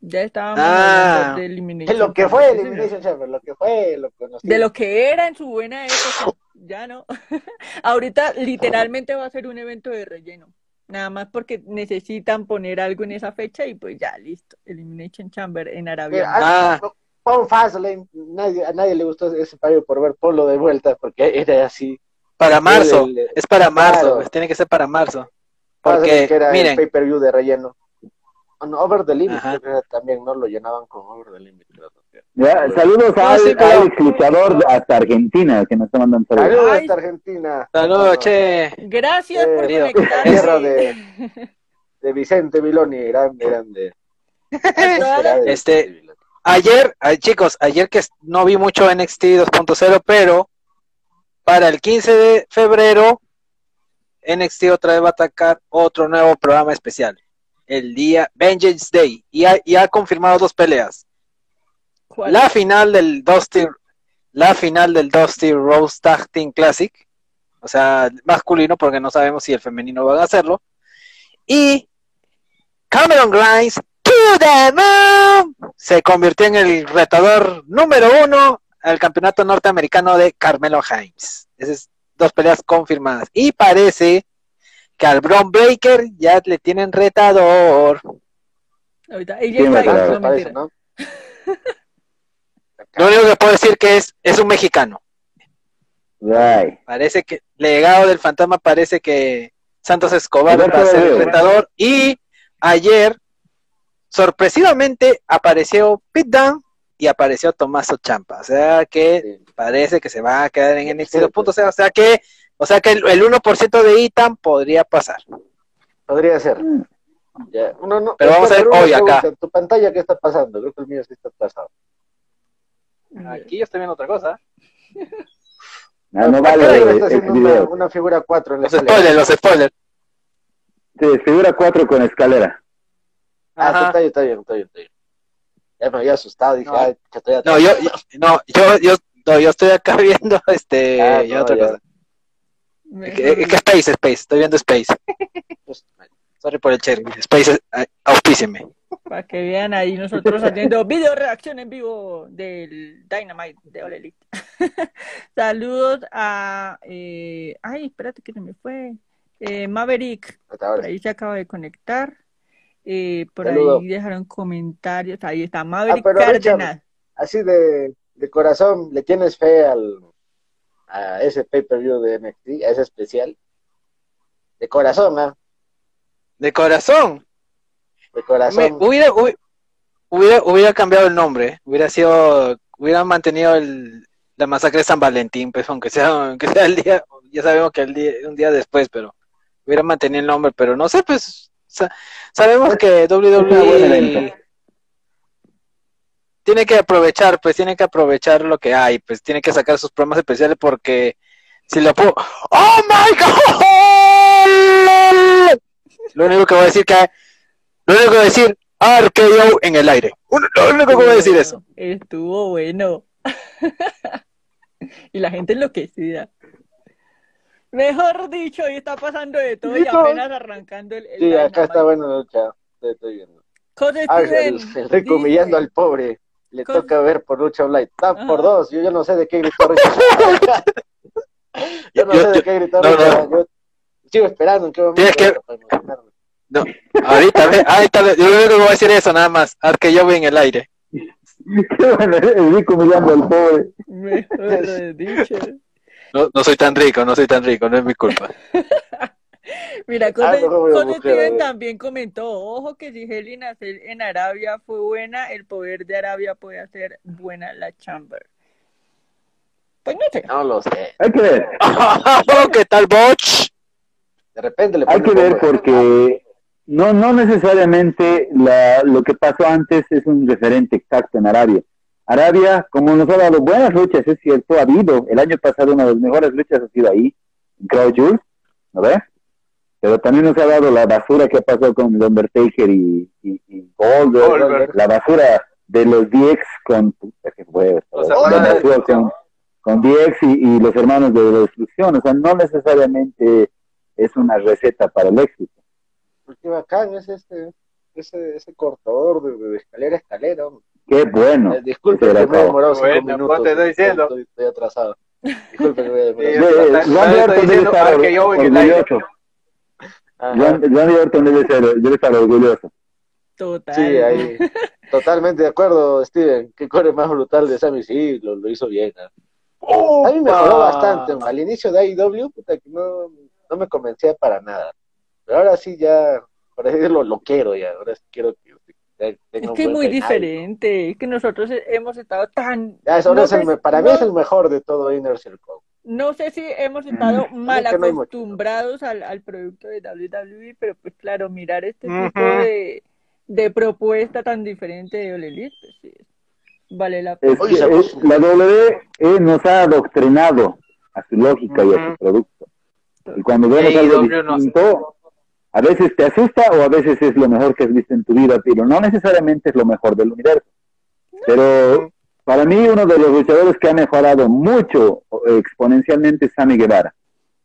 ya estábamos Ah. hablando de Elimination Es lo que Chamber, fue. Elimination Chamber, lo que fue, lo que De lo que era en su buena época, ya no. Ahorita literalmente va a ser un evento de relleno. Nada más porque necesitan poner algo en esa fecha y pues ya, listo. Elimination Chamber en Arabia. Ah, Ah. Pon Fastlane, nadie, a nadie le gustó ese payo por ver Polo de vuelta, porque era así. Para marzo. El- el- Es para marzo. Claro. pues, tiene que ser para marzo. Porque, que era el miren, pay-per-view de relleno. Over the Limit, creo también, no lo llenaban con Over the Limit. creo. Ya, saludos a No, sí, Alex, pero- Alex Luchador hasta Argentina, que nos está mandando saludos. Saludos Ay. hasta Argentina. saludos, che. Gracias por Eh, conectarse. tierra de, de Vicente Viloni, grande, grande. Este, Ayer, ay, chicos, ayer que no vi mucho NXT 2.0, pero para el 15 de febrero, NXT otra vez va a atacar otro nuevo programa especial. El día Vengeance Day. Y ha, y ha confirmado dos peleas. ¿Cuál? La final del Dusty, la final del Dusty Rose Tag Team Classic. O sea, masculino, porque no sabemos si el femenino van a hacerlo. Y Cameron Grimes to the moon se convirtió en el retador número uno al campeonato norteamericano de Carmelo Hayes. Esas dos peleas confirmadas. Y parece que al Braun Breaker ya le tienen retador. Ahorita, Sí, no. Lo único que puedo decir que es, es un mexicano. Ay, Parece que legado del fantasma parece que Santos Escobar va a ser el Guerrero. retador y ayer sorpresivamente apareció Pete Dunne y apareció Tomaso Champa, o sea que Sí. parece que se va a quedar en NXT 2.0, o sea que o sea que el, el 1% de Itam podría pasar. Podría ser. Ya, no- Pero vamos a ver hoy acá. ¿en ¿Tu pantalla qué está pasando? Creo que el mío sí está pasado. Aquí yo estoy viendo otra cosa. No, no ¿Para qué vale está el haciendo una, video. una figura 4 en la Los escalera? spoilers, los spoilers. Sí, figura 4 con escalera. Ah, Ajá. está bien, está bien, está bien, está bien. Ya me había asustado, dije, No. ay, que estoy No, yo, yo- no, yo, yo, no, yo estoy acá viendo este, Ah, no, otra ya. cosa. ¿Qué, qué Space, Space? Estoy viendo Space. Pues, Sorry por el cherry. Space, auspícieme. Para que vean ahí nosotros haciendo video reacción en vivo del Dynamite de All Elite. Saludos a. eh, ay, espérate que se me fue. Eh, Maverick, por ahí se acaba de conectar. Eh, por Saludo. ahí dejaron comentarios. Ahí está Maverick pero Richard, Cárdenas. Así de, de corazón, ¿le tienes fe al, a ese pay-per-view de NXT, a ese especial? De corazón, ¿ah? De corazón. De Me- corazón. hubiera, hubi- hubiera, hubiera cambiado el nombre. Hubiera sido, hubiera mantenido el, la masacre de San Valentín, pues, aunque sea, aunque sea el día, ya sabemos que el día, un día después, pero hubiera mantenido el nombre, pero no sé, pues, sa- sabemos que. WWE tiene que aprovechar, pues, tiene que aprovechar lo que hay, pues, tiene que sacar sus programas especiales porque si lo puedo, ¡Oh my God! Lo único que voy a decir que, lo único que voy a decir, RKO en el aire. Lo único que voy a decir eso. Estuvo bueno. y la gente enloquecida. Mejor dicho, hoy está pasando de todo y apenas arrancando el. el Sí, acá está buena lucha. Estoy, estoy viendo. Humillando al pobre. Le toca ver por lucha online. Está Ajá. por dos. Yo, yo no sé de qué gritó Richard. yo no Yo- sé de yo- qué gritó no. Yo sigo esperando en qué momento. Tienes que-. No, ahorita, ve, ahorita, ve, yo lo único que voy a decir es eso, nada más. RKO en el aire. Bueno, el rico mirando al pobre. Mejor dicho. No, no soy tan rico, no soy tan rico, no es mi culpa. Mira, Ah, José, no, voy a José buscar, Steven a ver. también comentó, ojo que si nacer en Arabia fue buena, el poder de Arabia puede hacer buena la Chamber. Pues no sé. No lo sé. Hay que ver, ¿Qué tal, Botch? De repente le hay que ver porque no, no necesariamente la, lo que pasó antes es un referente exacto en Arabia. Arabia, como nos ha dado buenas luchas, es cierto, ha habido. El año pasado una de las mejores luchas ha sido ahí, en Crow Jules, ¿no ves? Pero también nos ha dado la basura que ha pasado con Undertaker y, y, y Goldberg, Goldberg. la basura de los DX con... puta, qué fue, Los la basura con, con DX y, y los hermanos de la destrucción. O sea, no necesariamente es una receta para el éxito. Qué bacán es este, ese, ese cortador de, de escalera a escalera. hombre. Qué bueno. Eh, disculpe que me he demorado cinco Bueno, minutos. pues te estoy diciendo. Estoy, estoy atrasado. Disculpe que me he Sí, demorado. Randy Randy Orton debe, ser, debe estar orgulloso. Total. Sí, ahí. Totalmente de acuerdo, Steven. Qué corre más brutal de Sammy. Sí, lo, lo hizo bien. A mí me mejoró bastante. Al inicio de AEW, puta, que no, no me convencía para nada. Pero ahora sí ya, por así decirlo, lo quiero ya. Ahora sí quiero que Es que es muy diferente. Es que nosotros hemos estado tan. Ya, no es el para mí es el mejor de todo Inner Circle. No sé si hemos estado mal que no acostumbrados al, al producto de WWE, pero pues claro, mirar este tipo de, de propuesta tan diferente de All Elite, pues sí, vale la pena. Es que, la WWE nos ha adoctrinado a su lógica y a su producto. Y cuando vemos algo no sé. distinto, a veces te asusta o a veces es lo mejor que has visto en tu vida, pero no necesariamente es lo mejor del universo. Pero para mí uno de los luchadores que ha mejorado mucho exponencialmente es Sammy Guevara.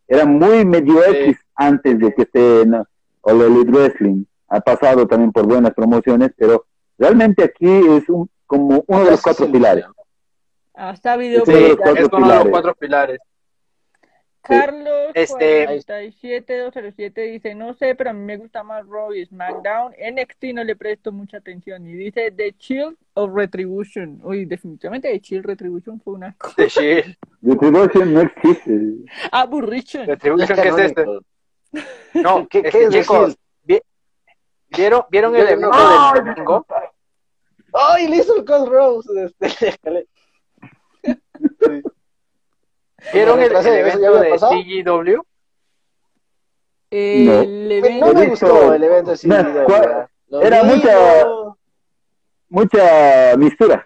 Era muy medio Sí. X antes de que esté en All Elite Wrestling. Ha pasado también por buenas promociones, pero realmente aquí es un, como uno de los cuatro Sí, pilares. Ha sabido Sí, Sí, cuatro es uno de los cuatro pilares. Carlos Este- 47207 dice, no sé, pero a mí me gusta más Raw y SmackDown. NXT no le presto mucha atención. Y dice The Chill of Retribution. Uy, definitivamente The Chill Retribution fue una cosa. The Shield. Retribution no existe. Aburrition. Retribution, ¿qué es este? canónico. No, ¿Qué- este, qué es chicos, Shield? vi- ¿vieron, ¿vieron el evento no- del domingo? ¡Ay, le hizo el Cos Rose! Este, escalera. ¿Vieron el, el ¿Eso ya evento de pasado? CGW? El No. evento- No me gustó el evento ¿cuál- Lo era mucha- Mucha mistura.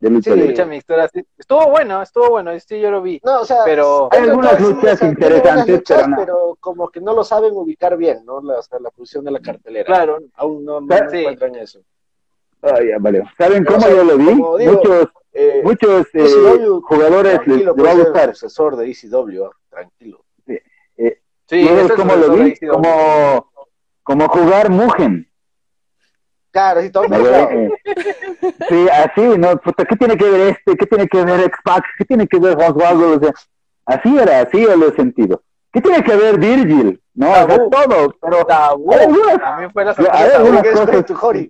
de lucha Sí, lucha mixtura, sí. Estuvo bueno, estuvo bueno, sí, yo lo vi. No, o sea, Pero- Hay de algunas luchas interesantes, luchas, pero no. pero como que no lo saben ubicar bien, ¿no? La, sea, la posición de la cartelera. Claro, Aún no, no encuentran eso. Ah, ya, vale. ¿Saben Pero, cómo o sea, yo lo vi? digo, muchos Eh, muchos eh, ECW, jugadores les, les va a gustar. el sucesor de ECW, ah, tranquilo. sí, ¿Sabes ese es cómo el lo vi? ICW. Como, como jugar Mugen. Claro, sí, todo ¿no? Eh, Sí, así, ¿no? Puta, ¿qué tiene que ver este? ¿Qué tiene que ver X-Pac? ¿Qué tiene que ver Oswaldo? O sea, así era, así yo lo he sentido. ¿Qué tiene que ver Virgil? No, o sea, Tabú. todo, pero Tabú. hay algunas- También fue la hay sorpresa. algunas ¿Qué es cosas-?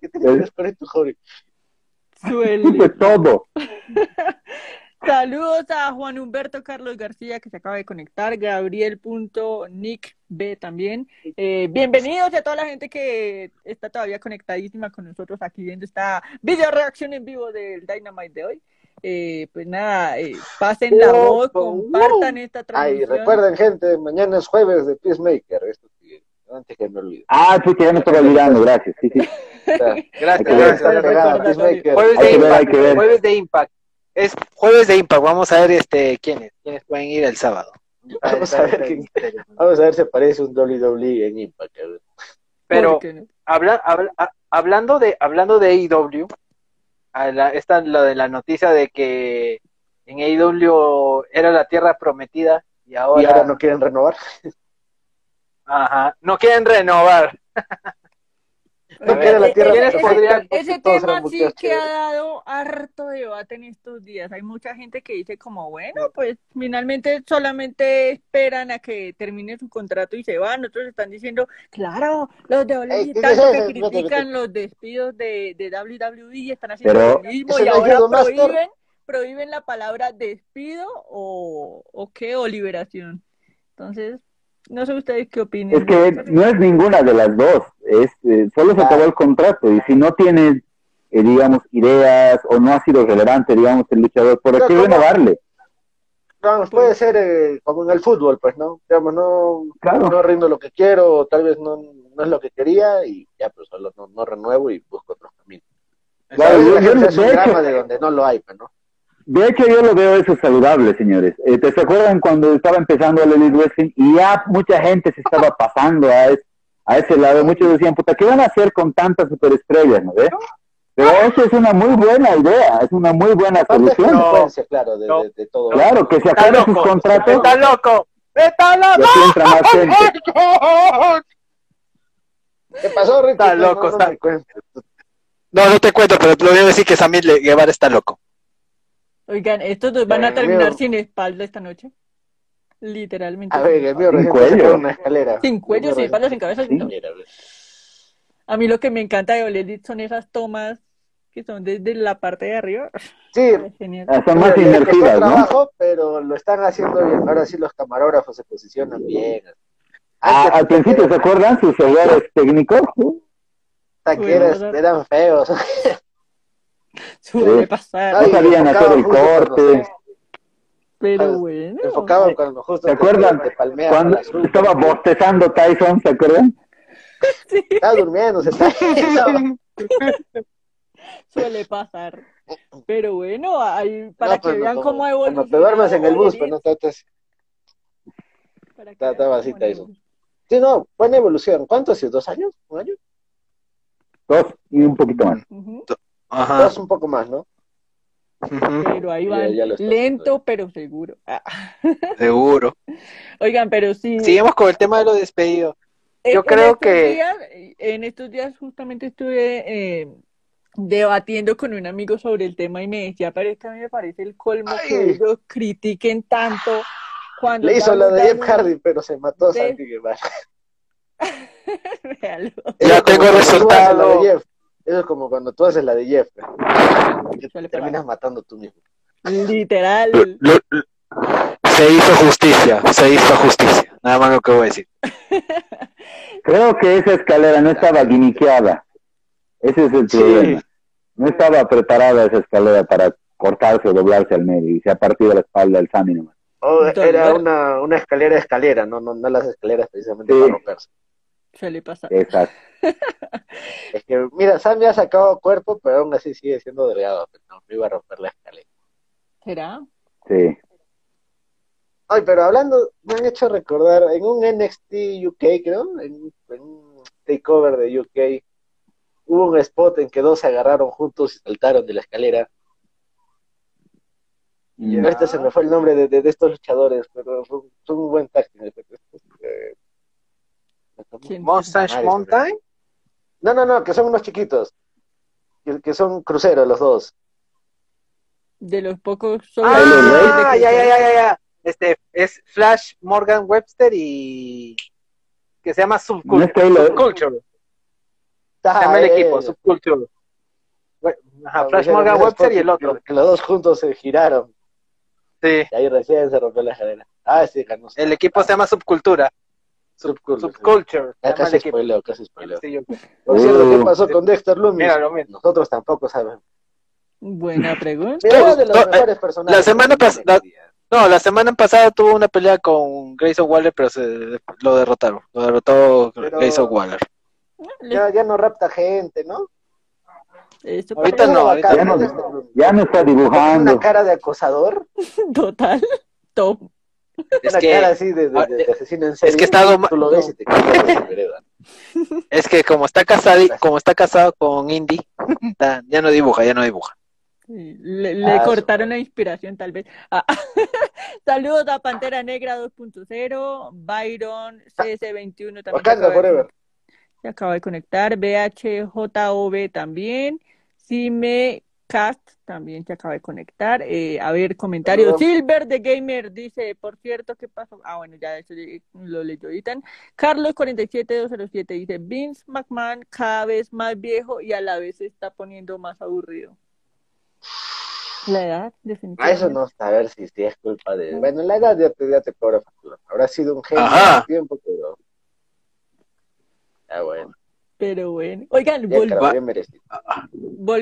¿Qué tiene que ver con to Hori? Suele. todo. Saludos a Juan Humberto Carlos García que se acaba de conectar, Gabriel.nick B también. Eh, bienvenidos a toda la gente que está todavía conectadísima con nosotros aquí viendo esta video reacción en vivo del Dynamite de hoy. Eh, pues nada, eh, pasen la voz, wow. compartan esta Ay, transmisión. recuerden, gente, mañana es jueves de Peacemaker. Esto antes que me olvide. Ah, sí, que ya me estaba olvidando, gracias. Sí, sí. Gracias, gracias. Jueves de Impact, que ver. jueves de Impact. Es jueves de Impact. Vamos a ver este quiénes, quiénes pueden ir el sábado. Vamos a ver quién- Vamos a ver si aparece un WWE en Impact. Pero habla, habla- hablando de hablando de AEW, a la, esta lo de la noticia de que en AEW era la tierra prometida y ahora, Y ahora no quieren renovar. ajá, no quieren renovar. No ver, la tierra ¿quiénes ese, todos tema sí que ha dado harto debate en estos días. Hay mucha gente que dice como, bueno, pues finalmente solamente esperan a que termine su contrato y se van. Otros están diciendo, claro, los de WWE Ey, ¿qué tanto es que critican los despidos de, de WWE y están haciendo Pero- lo mismo ¿Ese y ahora prohíben, prohíben la palabra despido o, o qué, o liberación. Entonces, no sé ustedes qué opinen. Es que no es ninguna de las dos. Es, eh, solo se acabó el contrato y si no tienes, eh, digamos, ideas o no ha sido relevante, digamos, el luchador, ¿por qué renovarle? Vamos, puede ser eh, como en el fútbol, pues, ¿no? Digamos, no, Claro. no rindo lo que quiero, o tal vez no, no es lo que quería, y ya, pues solo no, no renuevo y busco otros caminos. Claro, yo- yo- de hecho- de donde no lo hay, pues, ¿no? De hecho, yo lo veo eso saludable, señores. Eh, ¿te se acuerdan cuando estaba empezando el Elite Wrestling y ya mucha gente se estaba pasando a, es- a ese lado? Muchos decían, puta, ¿qué van a hacer con tantas superestrellas, no ve? Pero eso es una muy buena idea, es una muy buena solución. No. claro, de, No. de, de todo. Claro, que se acaben sus contratos está loco, está loco. entra más gente. ¿Qué pasó, Ricky? Está No, loco, no, no está-. No, no te cuento, pero te lo voy a decir que Samir Guevara está loco. Oigan, estos dos van a terminar sin espalda esta noche. Literalmente. A ver, sin el mío Sin cuello. una escalera. Sin cuello, sin espalda, sin cabeza, sin. A mí lo que me encanta de Olelit son esas tomas que son desde la parte de arriba. Sí. Ah, Son más inmersivas, ¿no? trabajo, pero lo están haciendo bien. Ahora sí los camarógrafos se posicionan bien. Ah, al principio, ¿se acuerdan sus errores técnicos? Que eras- eran feos. Suele Sí. pasar. No sabían hacer el corte. Pero bueno. Enfocaban cuando justo ¿Se acuerdan cuando estaba bostezando Tyson? ¿Se acuerdan? Sí, Está durmiendo, se está. suele pasar. Pero bueno, para No, que pues, vean no, cómo ha Cuando te duermes en el bus, All pues no vean estaba así, Tyson. Sí, no, buena evolución. ¿Cuánto ha sido? ¿Dos años? ¿Un año? Dos y un poquito más. Ujú. Ajá. Dos, un poco más, ¿no? Pero ahí van, ya lento pero seguro. Ah. Seguro. Oigan, pero sí. Seguimos con el tema de los despedidos. En- Yo en creo estos que- días- en estos días justamente estuve eh, debatiendo con un amigo sobre el tema y me decía, pero es que a mí me parece el colmo que ellos critiquen tanto cuando... Le hizo la de Jeff Hardy, pero se mató de- Santi Guevara. Ya tengo resultado. Eso es como cuando tú haces la de Jeff. Que Suele te terminas matando tú mismo. Literal. Se hizo justicia, se hizo justicia. Nada más lo que voy a decir. Creo que esa escalera no estaba guiniqueada. Ese es el Sí. problema. No estaba preparada esa escalera para cortarse o doblarse al medio y se ha partido la espalda del Sami nomás. O Entonces, era una, una escalera escalera, no, no, no las escaleras precisamente Sí. para romperse. Suele pasar. Exacto. Es que, mira, Sam ya ha sacado cuerpo, pero aún así sigue siendo delgado. No, me iba a romper la escalera. ¿Será? Sí. Ay, pero hablando, me han hecho recordar, en un NXT UK, creo, en, en un takeover de UK, hubo un spot en que dos se agarraron juntos y saltaron de la escalera. Y Mm. ahorita se me fue el nombre de, de- de estos luchadores, pero fue, fue un buen táctil. Eh. Mustache Mountain. No, no, no, que son unos chiquitos. Que, que son cruceros los dos. De los pocos Ah, ya, ya, ya, ya, ya. Este es Flash Morgan Webster y que se llama No Subculture. Subculture. Se Ah, llama el eh, equipo, Subculture. Ajá, ah, Flash Morgan Webster y el otro. Que los dos juntos se giraron. Sí. Y ahí recién se rompió la cadera. Ah, sí, ganó. El equipo se llama Subcultura. Subculture. Ya el casi spoileo, casi spoileo. Sí, Por cierto, ¿qué Uh. pasó con Dexter Loomis? Mira, mira. Nosotros tampoco sabemos. Buena pregunta. Pero de los No, mejores personajes. la semana de pas- NXT. No, la semana pasada tuvo una pelea con Grayson Waller, pero se lo derrotaron. Lo derrotó Pero- Grayson Waller. Ya, ya no rapta gente, ¿no? Eso Ahorita parece no, ahorita Ya no, ya no está Una dibujando. cara de acosador, Total. Top. Es una que, cara así de, de- ah, de asesino en serie. que está doma- es que como está casado, como está casado con Indy, ya no dibuja, ya no dibuja. Le, le Ah, cortaron la inspiración, tal vez. Ah, Saludos a Pantera Negra 2.0, Byron CS21 también. se Wakanda acaba de forever. conectar. Se acaba de conectar. BHJOB también. Sime Cast también se acaba de conectar. Eh, a ver, comentarios. Silver de Gamer dice, por cierto, ¿qué pasó? Ah, bueno, ya eso lo leyó Itan. Carlos 47207 dice, Vince McMahon cada vez más viejo y a la vez se está poniendo más aburrido. La edad, A definitivamente. eso no a ver si, si es culpa de. Bueno, la edad ya te, ya te cobra factura. Habrá sido un genio en tiempo, pero. Ah, bueno. Pero bueno. Oigan, Ya,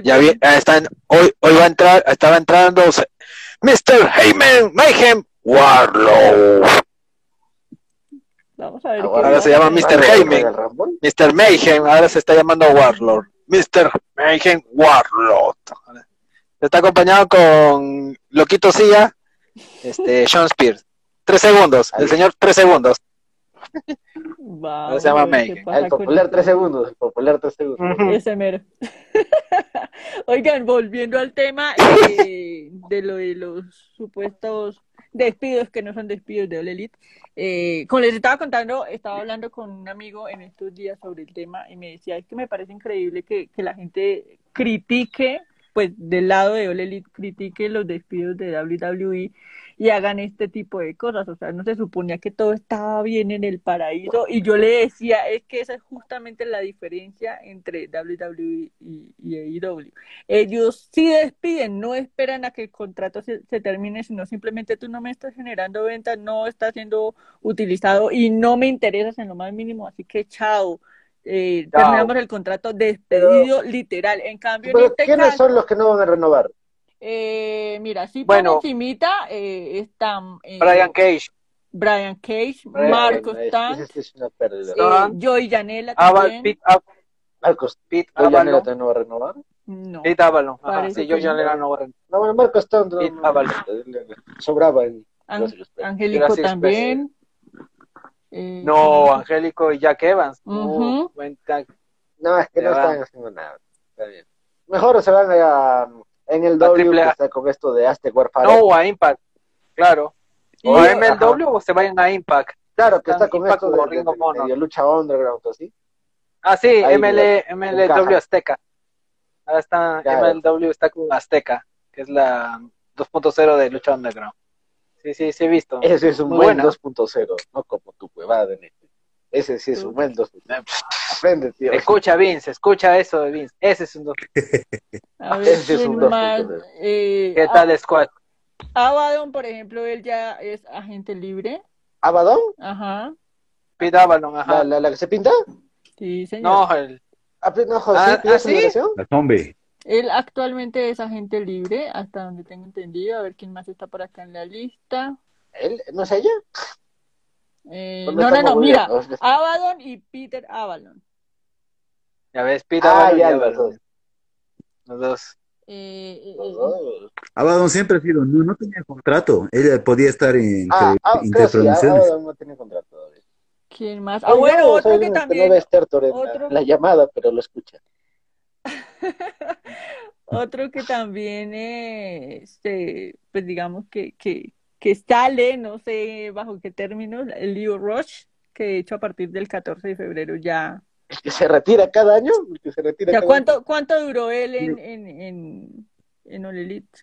Ya vi- ah, están, hoy, hoy va a entrar, estaba entrando Mr. Heyman Mayhem Warlow. Vamos a ver Ahora Ahora se llama Mr. ¿Cuándo Heyman. Mr. Mayhem, ahora se está llamando Warlord. Mr. Mayhem Warlord. Está acompañado con Loquito Silla, este, Sean Spears. Tres segundos, el señor tres segundos. Vamos se llama Megan. El popular. 3 segundos. El popular 3 segundos. Ese mero. Oigan, volviendo al tema eh, de lo de los supuestos despidos que no son despidos de All Elite. Eh, como les estaba contando, estaba hablando con un amigo en estos días sobre el tema y me decía, es que me parece increíble que, que la gente critique, pues del lado de All Elite, critique los despidos de WWE y hagan este tipo de cosas. O sea, no se suponía que todo estaba bien en el paraíso. Y yo le decía, es que esa es justamente la diferencia entre WWE y, y AEW. Ellos sí despiden, no esperan a que el contrato se, se termine, sino simplemente tú no me estás generando ventas, no estás siendo utilizado y no me interesas en lo más mínimo, así que chao. Eh, terminamos el contrato despedido literal. En cambio, en Pero este ¿quiénes caso, son los que no van a renovar? Eh, mira, sí Bueno. por encimita eh, están eh, Brian Cage, Brian Cage, Brian, Marcos Bueno, es- es eh, Janela también. Pete, Av- Marcos, Pete ¿tú ya Avalon. no va a renovar? No. Pete Avalon. Ajá, sí, no. le gano ahora. No, Marcos no, no, Avalon. sobraba An- Express. Angélico también. Eh, No, Angélico y Jack Evans. Uh, tag. No, es que no están va. haciendo nada. Está bien. Mejor se van a, en el W que está con esto de Aztec Warfare. No, a Impact. Claro. O a Ajá. MLW o se vayan a Impact. claro, que está con Impact esto de, de- de medio lucha underground, así. Ah, sí, Ahí, ML, MLW. Azteca. Ahora está, Claro. MLW está con Azteca, que es la 2.0 de Lucha Underground. Sí, sí, sí he visto. Ese es un Muy buen buena. 2.0, no como tu huevada de. Ese sí es un buen 2.0. Aprende, tío. Escucha, Vince, escucha eso de Vince. Ese es un dos- A ver, Ese es ¿quién un dos más? punto cero. Eh, ¿Qué tal, Squad? Abaddon, por ejemplo, él ya es agente libre. ¿Abadón? Ajá. Pete Avalon, ¿La, ajá. la, la que se pinta? Sí, señor. No, el, Ah, no, José, Ah, ¿pidió ¿ah, sí? La zombie. Él actualmente es agente libre, hasta donde tengo entendido. A ver quién más está por acá en la lista. ¿Él? ¿No es ella? Eh, Pues no, no, no, mira. Abaddon y Peter Avalon. Ya ves, Peter. Ah, ya, los dos. Los dos. Eh, eh, Los eh, dos. Abaddon siempre ha sido, no, no tenía contrato. Ella podía estar en Ah, ah, creo sí, interpromociones. ahora no tiene contrato. ¿Quién más? Ah, bueno, otro que también, no ve la- llamada, pero lo escucha. otro que también, eh, este, pues digamos que, que, que sale, no sé bajo qué términos, el Leo Rush, que de hecho a partir del 14 de febrero ya. El que se retira cada año, el que se retira ya cada ¿cuánto, ¿Cuánto duró él en, en, en, en All Elite?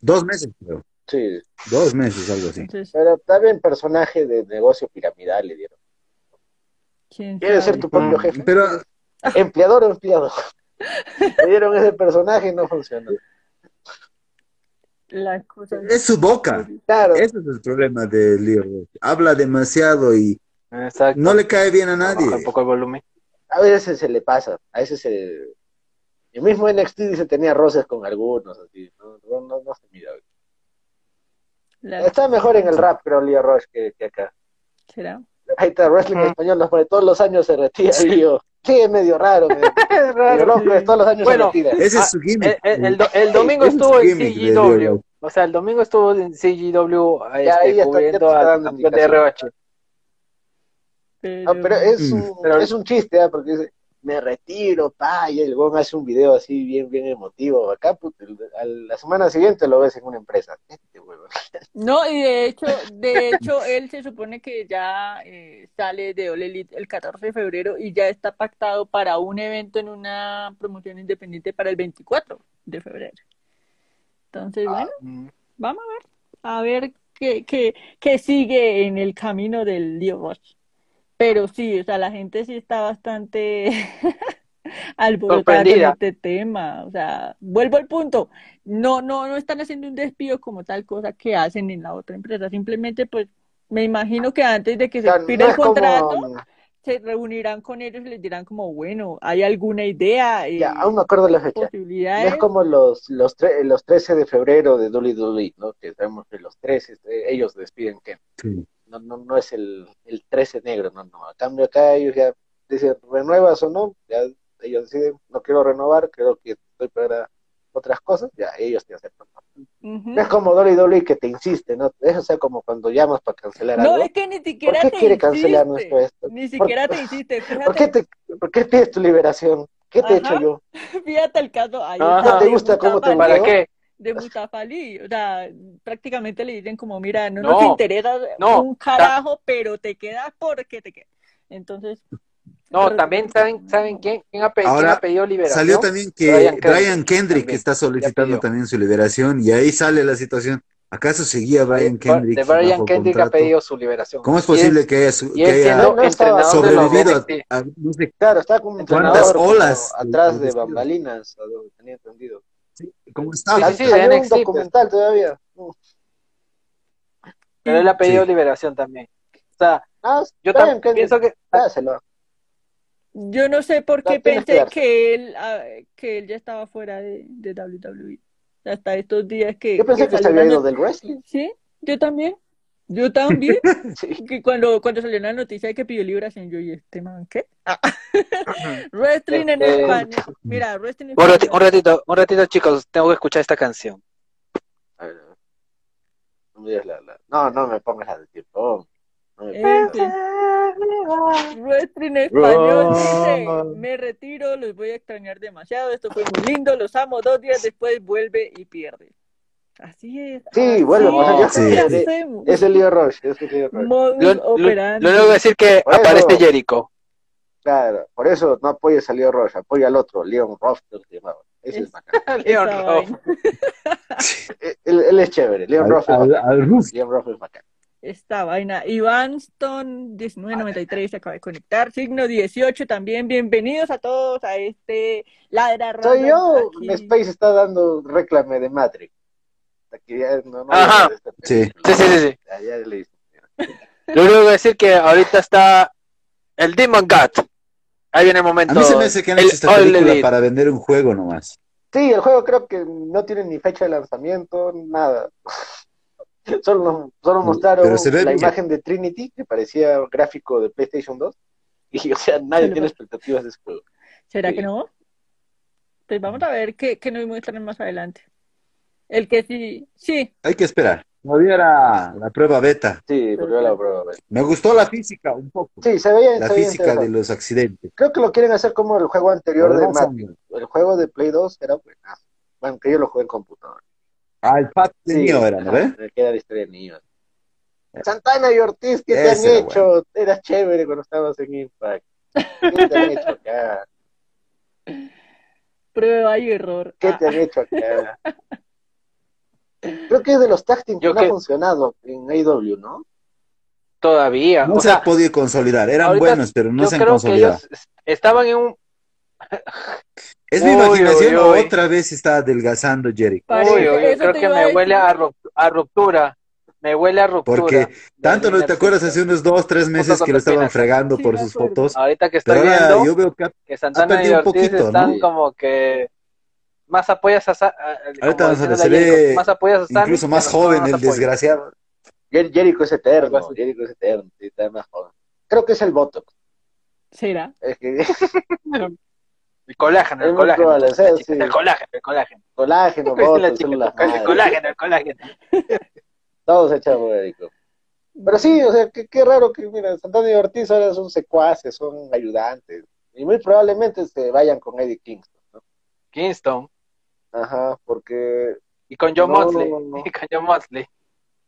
Dos meses, creo. año. Sí, Dos meses, algo así. Entonces, pero también personaje de negocio piramidal le dieron. ¿quién ¿Quieres ser tu propio Mm, jefe? Pero Empleador o empleado. Le dieron ese personaje y no funcionó. La cosa es su boca. Claro, Ese es el problema de Leo. Habla demasiado y Exacto. no le cae bien a nadie. Baja un poco el volumen. a veces se le pasa, a veces se... El mismo NXT dice tenía roces con algunos, así, no, no, no, no se mira. la- Está mejor en el rap, creo, Leo Rush, que, que acá. ¿Será? Ahí está, wrestling Ujú. español, nos pone todos los años se retira, Lío. Sí, es medio raro, medio, Es loco, sí. todos los años Bueno, se retira. Ese Ah, es su gimmick. El, el- el do- el domingo es estuvo en Leo CGW. O sea, el domingo estuvo en CGW este, cubriendo de indicación. ROH. No, pero es Mm. un, Pero- es un chiste, ¿ah? porque dice, me retiro, pa, y el gon hace un video así bien, bien emotivo. Acá, a la semana siguiente lo ves en una empresa. Este. No, y de hecho, de hecho, él se supone que ya eh, sale de All Elite el 14 de febrero y ya está pactado para un evento en una promoción independiente para el 24 de febrero. Entonces, bueno, Mm. vamos a ver, a ver qué, qué, qué sigue en el camino del Rush. Pero sí, o sea, la gente sí está bastante alborotada con este tema. O sea, vuelvo al punto. No, no, no están haciendo un despido como tal cosa que hacen en la otra empresa. Simplemente, pues, me imagino que antes de que O se expire no el contrato, como, se reunirán con ellos y les dirán como, bueno, ¿hay alguna idea? ya, eh, aún me acuerdo la fecha. No posibilidades? es como los, los, tre- los 13 de febrero de WWE, ¿no? Que sabemos que los 13, eh, ellos despiden que Sí. No, no, no es el, el 13 negro, no, no. A cambio acá ellos ya dicen, ¿renuevas o no? Ya ellos deciden, no quiero renovar, creo que estoy para otras cosas, ya ellos te aceptan. Ujú. No es como WWE que te insiste, ¿no? Es o sea como cuando llamas para cancelar No, algo. es que ni ¿Por siquiera qué te quiere cancelar nuestro esto? Ni ¿Por, siquiera te insiste. por qué te, ¿Por qué pides tu liberación? ¿Qué te he hecho yo? fíjate el caso ahí ¿No te gusta cómo te ¿Para ¿No? qué? De Mustafa Ali. O sea, prácticamente le dicen como, mira, no, No, nos interesa no, un carajo, pero te quedas porque te quedas. Entonces, No, también saben, ¿saben quién, quién, ha, quién pedido liberación? Salió también que Brian Brian Kendrick también, está solicitando también su liberación y ahí sale la situación. ¿Acaso seguía Brian Kendrick de Brian bajo Kendrick ha pedido su liberación. ¿Cómo es Y posible que haya, su- y que él haya siendo No, no estaba- entrenador de los sobrevivido a, a no sé Claro, está como ¿Cuántas entrenador olas? atrás de bambalinas, a donde tenía entendido. Cómo está. Sí, sí, sí, un documental todavía. Pero él ha pedido Sí. liberación también. O sea, Ah, yo también pienso que dáselo. yo no sé por qué No, tienes que pensé que él, ah, que él ya estaba fuera de, de WWE. Hasta estos días que, Yo pensé que que se había ido del wrestling. Sí, yo también. Yo también. Sí. que cuando, cuando salió la noticia de que pidió liberación, yo y este man, ¿qué? Ah. Wrestling en Este- español. Mira, wrestling en un ratito, un ratito, un ratito, chicos, tengo que escuchar esta canción. A ver, no la, la- No, no me pongas la de tiempo. No me pongas. Wrestling español dice, me retiro, los voy a extrañar demasiado, esto fue muy lindo, los amo, dos días después vuelve y pierde. Así es. Sí, así vuelve, pues, es. Es el Leo Rush, es el Leo Rush. Modus Lo, lo, lo único que decir que Bueno. aparece Jericho. Claro, por eso no apoyes a Leo Rush, apoya al otro, Leon se llamaba. Ese es, Es- bacán. Leon Ruff. Él, él es chévere, Leon Al, Ruff es bacán. Leon Ruff es bacán. Esta vaina. Iván Stone 1993 se acaba de conectar. Signo 18 también. Bienvenidos a todos a este Ladra Soy yo, aquí. Space está dando reclame de Matrix. Aquí ya no, no Ajá. de esta Sí. Sí, sí, sí, sí. Ya, ya le. Lo único que decir que ahorita está el Demon God. Ahí viene el momento. A mí se me hace que han el hecho esta película para vender un juego nomás. Sí, el juego creo que no tiene ni fecha de lanzamiento, nada. Solo, solo mostraron se ve la bien. imagen de Trinity, que parecía gráfico de PlayStation 2. Y, o sea, nadie tiene expectativas de ese juego. ¿Será Sí. que no? Pues vamos a ver qué, qué nos muestran más adelante. El que sí, sí, Hay que esperar. Todavía era la prueba beta. Sí, pero yo la pruebo a ver. Me gustó la física un poco. Sí, se veía, La se veía física de los accidentes. Creo que lo quieren hacer como el juego anterior de Matrix. El juego de Play 2 era buenazo. Bueno, que yo lo jugué en computadora. Ah, el pack de Sí, era, ¿no ajá, ve? que era la historia de niños. Santana y Ortiz, ¿qué te han era hecho? Era chévere cuando estabas en Impact. ¿Qué te han hecho acá? prueba y error. ¿Qué Ah, te han hecho acá? Creo que es de los tag team que Yo no ha funcionado en AEW, ¿no? Todavía. No o se sea, ha podido consolidar. Eran ahorita buenos, pero no yo se han que consolidado. ellos estaban en un. Es mi imaginación uy, otra vez está adelgazando Jericho. Parece- Uy, uy, eso creo que me huele a, ru- a ruptura. Me huele a ruptura. Porque Tanto no te acuerdas hace unos dos, tres meses que lo estaban fregando Sí, por sus fotos. Ahorita que estoy Pero viendo yo veo que que Santana y perdido Ortiz poquito, están ¿no? como que más apoyas a Sa- a- como Ahorita diciéndole se a Jericho, ve más apoyas a Sammy incluso más joven más el apoyas. desgraciado. Jer- Jericho es eterno. Jericho es eterno, sí, está más joven. Creo que es el Botox. ¿Será? Es que El colágeno, el colágeno. probable, la sí, chica, sí. El colágeno, el colágeno. colágeno, Botox, células el colágeno, el colágeno. Todos echados Jericho. Pero sí, o sea, qué, qué raro que, mira, Santana y Ortiz ahora son secuaces, son ayudantes. Y muy probablemente se vayan con Eddie Kingston, ¿no? Kingston. Ajá, porque Y con John No, Mosley. no, no. Y con John Mosley.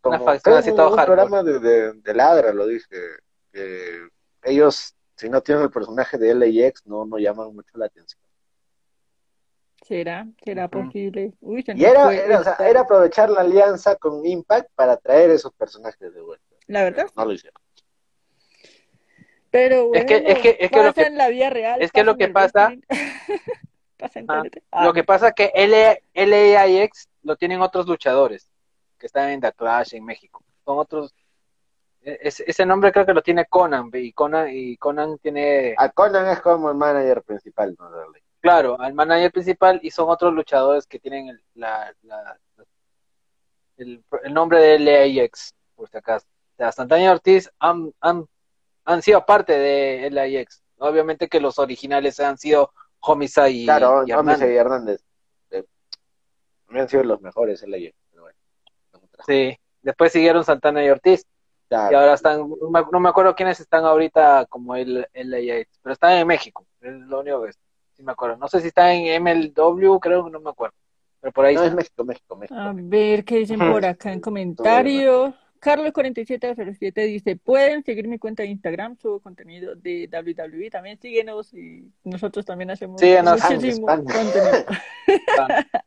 como Una facción así todo un hardcore. programa de, de, de Ladra lo dije, que ellos, si no tienen el personaje de LAX, no, no llaman mucho la atención. ¿Será? ¿Será posible? Uy, Y nos era, era, o sea, era aprovechar la alianza con Impact para traer esos personajes de vuelta. La verdad. No lo hicieron. Pero Es que- bueno, es que- es que lo pasa que- en la vida real. es que pasa lo que pasa-. Pasa en Ah, TNT. Lo que pasa es que LA LAIX lo tienen otros luchadores que están en The Clash en México. Son otros. e- ese- nombre creo que lo tiene Conan y Conan y Conan tiene A Conan es como el manager principal, ¿no? Claro al manager principal y son otros luchadores que tienen el, la, la- el, el nombre de LAIX por si acaso. O sea, Santana y Ortiz han, han, han sido parte de LAIX. Obviamente que los originales han sido Homicide y, Claro, y Hernández. y Hernández. Eh, han sido los mejores en la pero bueno. Sí, después siguieron Santana y Ortiz. Claro. Y ahora están, no me, acuerdo quiénes están ahorita como el, el pero están en México, es lo único que sí me acuerdo. No sé si está en MLW, creo que no me acuerdo, pero por ahí No, es México, México. A ver qué dicen por acá en comentarios. Carlos4707 dice, pueden seguir mi cuenta de Instagram, subo contenido de WWE, también síguenos y nosotros también hacemos Síguenos. muchísimo contenido.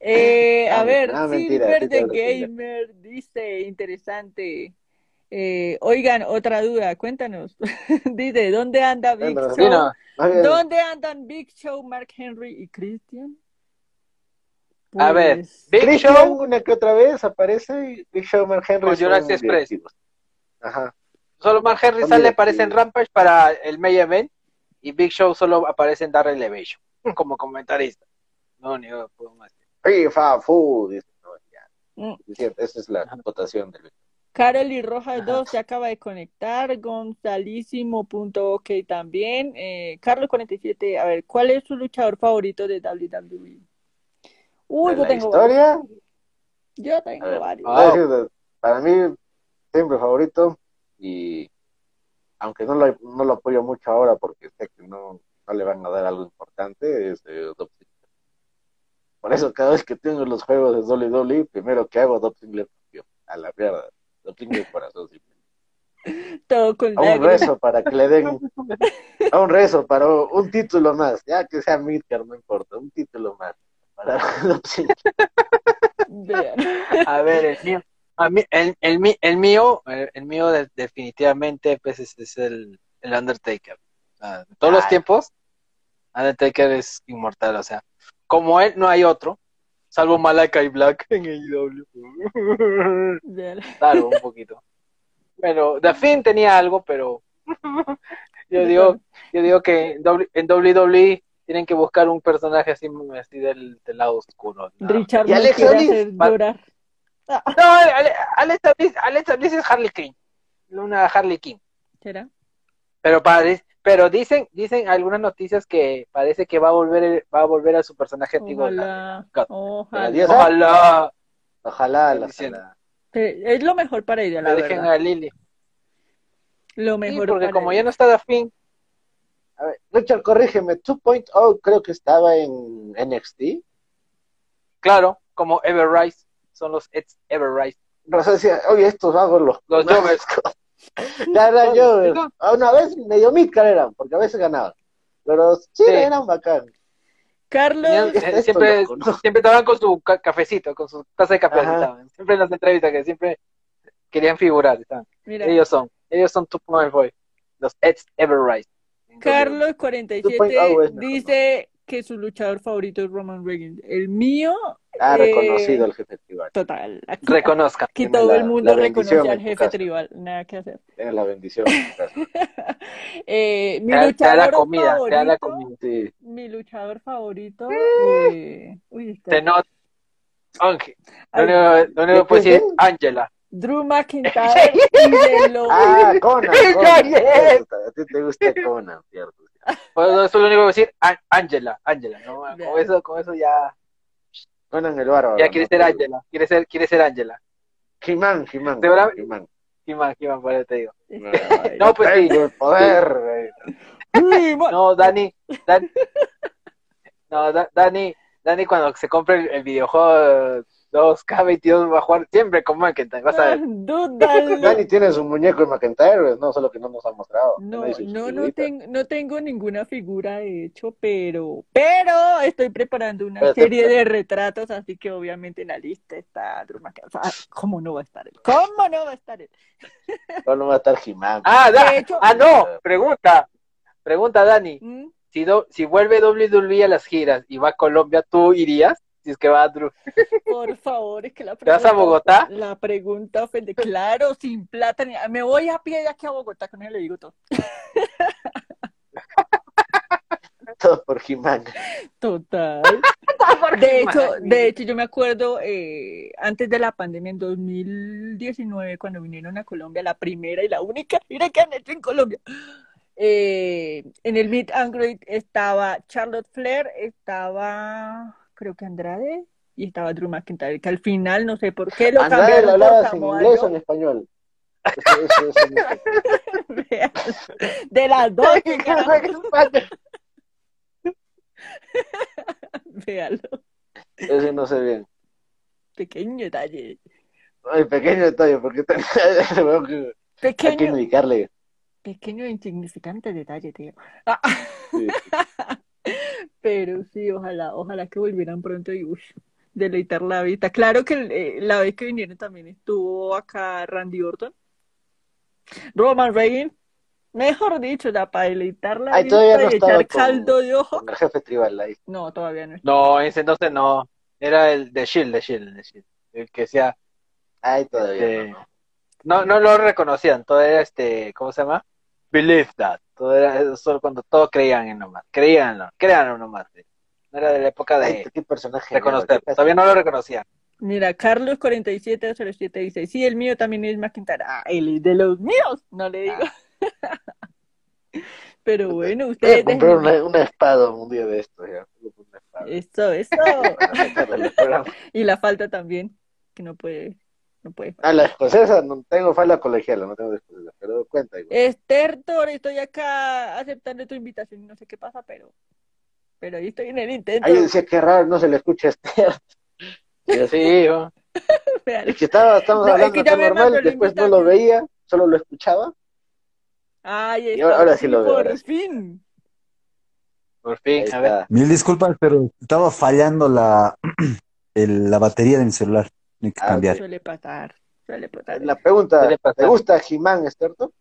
Eh, a Ah, ver, ah, mentira, Silver sigo. Gamer dice, interesante. Eh, oigan, otra duda, cuéntanos. Dice, ¿dónde anda Big. Show? No, ¿Dónde andan Big Show, Mark Henry y Christian? A ver, Pues, Big Show, una que otra vez aparece y Big Show Mark Henry Con Jurassic Express. directivos. Ajá. solo Mark Henry sale, aparece en. Rampage para el May Event y Big Show solo aparece en Dark Elevation como comentarista. No, ni yo puedo más. FIFA, fu, dice, no, ya. Mm. Es cierto, esa es la Ajá. votación del Carol y Rojas Ajá. 2 se acaba de conectar. Gonzalísimo.ok también. Eh, Carlos 47, a ver, ¿cuál es su luchador favorito de WWE? Uy, ¿De yo la tengo historia. varios. Yo tengo ver, varios. para mí, siempre favorito y aunque no lo, no lo apoyo mucho ahora porque sé que no, no le van a dar algo importante, es eh. Por eso cada vez que tengo los juegos de WWE, primero que hago, campeón. A la mierda. Ziggler corazón simple. Todo con A un rezo para que le den, a un rezo para un título más, ya que sea Midcard, no importa, un título más. Para. A ver, el mío, a mí, el, el, mío, el, el mío de- definitivamente pues es, es el, el Undertaker. De todos los tiempos, Undertaker es inmortal, o sea, como él no hay otro, salvo Malakai Black en AEW. Salvo un poquito. Bueno, The Finn tenía algo, pero yo digo, yo digo que en W- en WWE tienen que buscar un personaje así, así del, del lado oscuro. ¿no? Richard Y quiere Bliss. llorar. No, Ale- Alexa Bliss, Alexa Bliss es Harley Quinn. Una Harley Quinn. ¿Será? Pero pare- pero dicen, dicen algunas noticias que parece que va a volver, va a volver a su personaje antiguo. Ojalá. Ojalá. Ojalá Ojalá, la ojalá. Es lo mejor para ella, la le dejen verdad. a Lily. Lo Sí, mejor porque para como ella. ya no está de fin, a ver, Richard, corrígeme, 2.0 creo que estaba en NXT. Claro, como Ever Everrise, son los ex Everrise. Rosa decía, oye, estos vagos los... Los Jovers. Claro, yo no. una vez medio midcar eran, porque a veces ganaban. Pero sí, eran bacán. Carlos, eh, siempre, siempre estaban con su cafecito, con su taza de café. Siempre en las entrevistas que siempre querían figurar. Ellos son, ellos son Tupac Boy, oh, los Eds Everrise. Carlos47 dice que su luchador favorito es Roman Reigns. El mío. Ah, eh, reconocido al jefe tribal. Total. Reconozca. Aquí todo el mundo reconoce al jefe tribal. Nada que hacer. Tenga la bendición. mi, luchador favorito, te mi luchador favorito. Noto. Ángel. No, no, no, no Ángela. Drew McIntyre y de lo... Ah, Conan. Conan a ti te gusta Conan, cierto. Pues eso es lo único que decir. Ángela, Ángela, ¿no? Con eso, con eso ya. Conan el bárbaro. Ya quiere ser Ángela, quiere ser, quiere ser Ángela. Jimán, Jimán. Jimán. Jimán, Jimán, por eso te digo. No, pues sí. El poder. No, Dani, Dani. No, Dani, Dani cuando se compre el videojuego 2, K22 va a jugar siempre con McIntyre, vas a ver. Dani tiene su muñeco de McIntyre, no, solo que no nos ha mostrado. No, no, no, ten, no, tengo ninguna figura de hecho, pero, pero estoy preparando una serie de retratos, así que obviamente en la lista está Drew McIntyre. Ah, ¿Cómo no va a estar él? ¿Cómo no va a estar él? No, no va a estar Jimán. Ah, de ah, no, pregunta, pregunta Dani. ¿Mm? Si, do, si vuelve WWE a las giras y va a Colombia, ¿tú irías? Si es que va a Drew. Por favor, es que la ¿Te vas a pregunta- Bogotá? La pregunta ofende. Claro, sin plata. ni- Me voy a pie de aquí a Bogotá, con él le digo todo. Todo por He-Man. Total. De hecho, de hecho, yo me acuerdo eh, antes de la pandemia, en 2019, cuando vinieron a Colombia, la primera y la única, mira que han hecho en Colombia. Eh, en el Meet and Greet estaba Charlotte Flair, estaba, creo que Andrade, y estaba Drew McIntyre, que al final, no sé por qué lo Andrade, ¿le cambiaron hablabas en inglés o en español? Eso- eso- eso De las dos. Véalo, Eso no sé bien. pequeño detalle, Ay, pequeño detalle, porque que hay que pequeño, indicarle. pequeño e insignificante detalle, tío. Ah, Sí. Pero sí, ojalá, ojalá que volvieran pronto y uff, deleitar la vista. Claro que eh, la vez que vinieron también estuvo acá Randy Orton, Roman Reigns, mejor dicho, ya para deleitar la Ay, vista todavía no y estaba echar caldo de ojo. Con el jefe tribal ahí. No, todavía no. No, ese entonces no, era el de Shield, de Shield, de Shield. El que sea, Ay, todavía este, no. no, no lo reconocían, todo era este, ¿cómo se llama? Believe that, todo era eso solo cuando todos creían en nomás, creíanlo, créanlo nomás. No era de la época Ay, de qué personaje. reconocer, todavía no lo reconocían. Mira, Carlos 4707 dice, sí, el mío también es McIntyre. Ah, él es de los míos, no le digo. Pero bueno, Voy a ustedes comprar déjenme- una, una espada un día de estos. Ya. Voy una espada. Eso, eso. El. Y la falta también, que no puede, no puede. Ah, la escocesa, no tengo falda colegiala, no tengo escocesa, pero cuenta igual. Esther Tor, estoy acá aceptando tu invitación, no sé qué pasa, pero, pero ahí estoy en el intento. Ahí decía que raro, no se le escucha a Esther. Sí, ¿no? Es que estaba, estamos No, es hablando que normal, después no lo veía, solo lo escuchaba. Ay, Y ahora- ahora sí lo veo, por ahora fin. por fin, a ver. Mil disculpas, pero estaba fallando la, el- la batería de mi celular. Hay que Ah, cambiar. Suele pasar, suele pasar. La pregunta, Suele pasar. ¿te gusta He-Man, Esther? tú?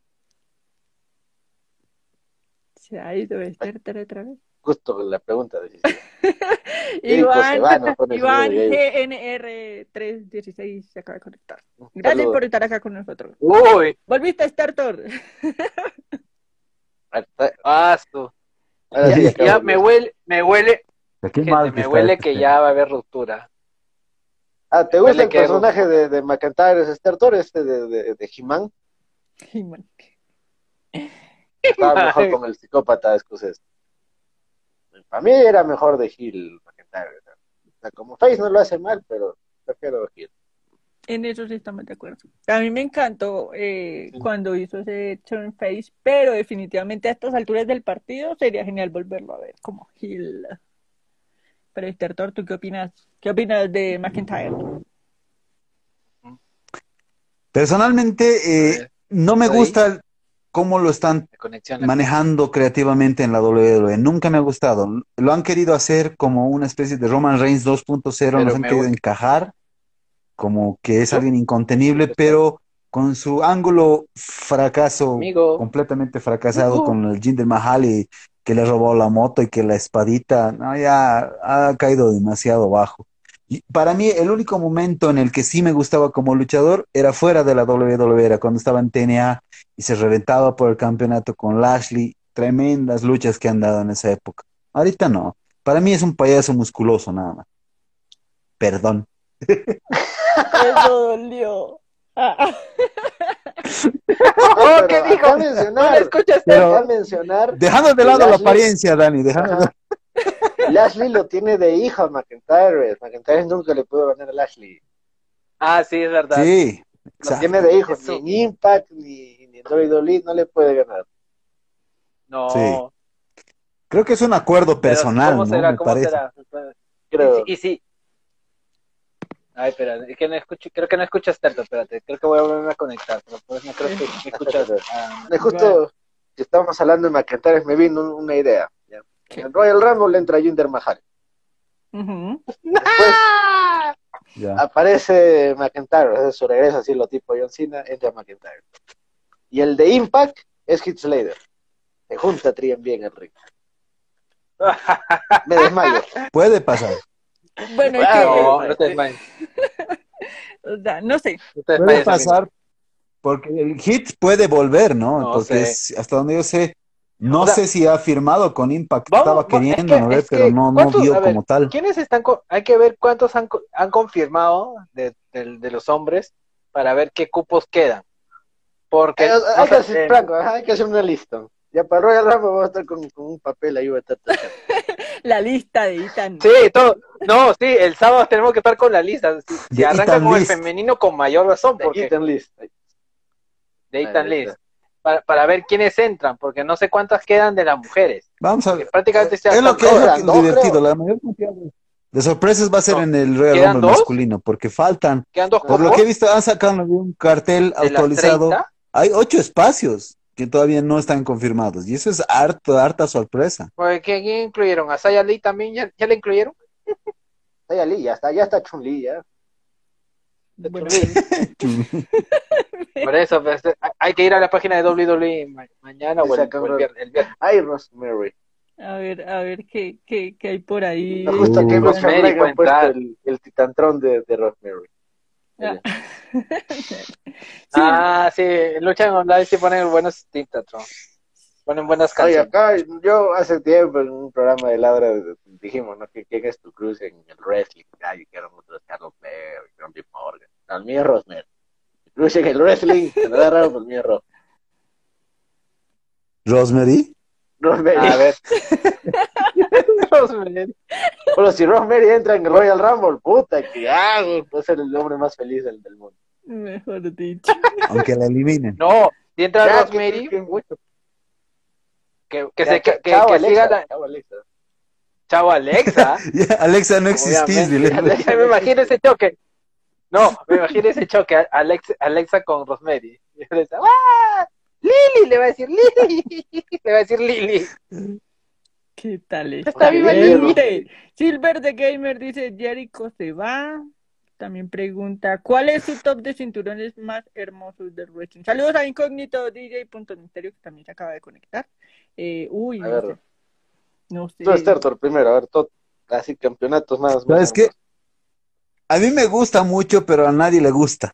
Se ha ido Esther Tor otra vez. Justo la pregunta. Érico Iván, Iván saludo ahí. GNR316 se acaba de conectar. Gracias por estar acá con nosotros. Uy, Volviste a ah, su- Ahora ya, ya me de- huele, me huele, Qué gente, me huele este que ya va a haber ruptura. Ah, ¿te gusta el personaje de, de McIntyre, es Startor, este de, de, de He-Man? Estaba mejor con el psicópata escocés. Para mí era mejor de Hill McIntyre. O sea, como Face no lo hace mal, pero prefiero Hill. En eso sí estamos de acuerdo. A mí me encantó eh, cuando hizo ese turn face, pero definitivamente a estas alturas del partido sería genial volverlo a ver como Hill. Pero Esther ¿tú qué opinas? ¿Qué opinas de McIntyre? Personalmente, eh, no me gusta cómo lo están manejando creativamente en la WWE. Nunca me ha gustado. Lo han querido hacer como una especie de Roman Reigns 2.0, Pero nos han me querido encajar como que es alguien incontenible, pero con su ángulo fracaso, Amigo. completamente fracasado con el Jinder Mahal y que le robó la moto y que la espadita, no, ya ha caído demasiado bajo. Y para mí, el único momento en el que sí me gustaba como luchador era fuera de la WWE, era cuando estaba en TNA y se reventaba por el campeonato con Lashley. Tremendas luchas que han dado en esa época. Ahorita no. Para mí es un payaso musculoso nada más. Perdón. Eso dolió. Ah, Oh, ¿qué dijo? No mencionar, le escuchas. Pero- acá mencionar, Dejando de lado la apariencia, Dani, dejando. Lashley lo tiene de hijo a McIntyre. McIntyre nunca le pudo ganar a Lashley. Ah, sí, es verdad. Sí, Lo tiene de hijo, Eso. ni en Impact ni, ni en WWE no le puede ganar. No. Sí. Creo que es un acuerdo personal, ¿Cómo ¿no? será? Me ¿Cómo parece. será? Creo. Y sí. Ay, espera, es que no escucho, creo que no escuchas tanto, espérate, creo que voy a volverme a conectar, pero pues no creo que me escuchas. Ah, Me justo que estábamos hablando de McIntyre, me vino un- una idea. En Royal Rumble entra Jinder Mahal. Después Ya. aparece McIntyre, sea, su regreso así lo tipo John Cena, entra McIntyre. Y el de Impact es Heath Slater. Se junta Trien bien el ring. Me desmayo. Puede pasar. Bueno, que, no, no te desmayes, o sea, no sé. no te Puede pasar porque el hit puede volver, ¿no? No porque es- hasta donde yo sé, no O sea, sé si ha firmado con Impact. vamos, Estaba queriendo, es que- ¿no? ve? es que, pero no, no ¿cuántos- dio a ver, como tal. ¿Quiénes están? hay que ver cuántos han, co- han confirmado de, de- de los hombres para ver qué cupos quedan. Porque Eh, o hay, que sea, eh, Franco, hay que hacer una lista. Ya para Royal Rumble voy a estar con, con un papel ahí. Voy a estar. La lista de Ethan. Sí, todo. No, sí, el sábado tenemos que estar con la lista. Si, si arranca Ethan con el List. femenino, con mayor razón, De porque Ethan List. de Ethan Ahí List. Para, para ver quiénes entran, porque no sé cuántas quedan de las mujeres. Vamos a ver. prácticamente se Es lo que es lo divertido. creo. La mayor cantidad de, de sorpresas va a ser No. en el Royal ¿Quedan Rumble masculino, porque faltan. Quedan dos Por lo que he visto, han sacado un cartel de actualizado. 30. Hay ocho espacios que todavía no están confirmados. Y eso es harto, harta sorpresa. Pues, ¿quién, incluyeron? ¿A Saya Lee también? ¿Ya, ya le incluyeron? Está ya Lee, ya está, ya está Chun-Li, ya. Bueno, Por eso, pues, hay que ir a la página de WWE ma- mañana o el, el bro. viernes. el viernes. Ay, Rosemary. a ver, a ver qué, qué, qué hay por ahí. Me gusta Uh, que Rosemary Rosemary puesto el, el titantrón de, de Rosemary. Ah. Sí, Ah, sí, luchan online sí ponen buenos tintas. Ponen buenas Oye, canciones. acá yo hace tiempo en un programa de Laura dijimos, ¿no? que ¿Quién es tu cruz en el wrestling? Ay, que eran otros Carlos Flair, John B. Morgan. No, el mío es Rosemary. Mi cruz en el wrestling, se lo da raro, pues el mío es Ro- Rosemary. Rosemary. A ver. Rosemary. Bueno, si Rosemary entra en el Royal Rumble, puta, que hago, puede ser el hombre más feliz del, del mundo. Mejor dicho. Aunque la eliminen. No, si entra Ya, Rosemary, que- que- que, que, ya, se, que, que, chao, que Alexa, siga la... chao, Alexa. Chao, Alexa. Alexa, no existís, dile. me imagino ese choque. No, me imagino ese choque. Alexa, Alexa con Rosemary. Alexa, ¡Ah! Lili, le va a decir Lili. Le va a decir Lili. ¿Qué tal es? Está viva Gente, Silver the Gamer dice Jericho se va. También pregunta, ¿cuál es su top de cinturones más hermosos del wrestling? Saludos a Incógnito DJ Punto Misterio que también se acaba de conectar. Eh, uy, A no ver. sé. No sé. Tú, primero, a ver, todo, así campeonatos más. más ¿Sabes qué? A mí me gusta mucho, pero a nadie le gusta.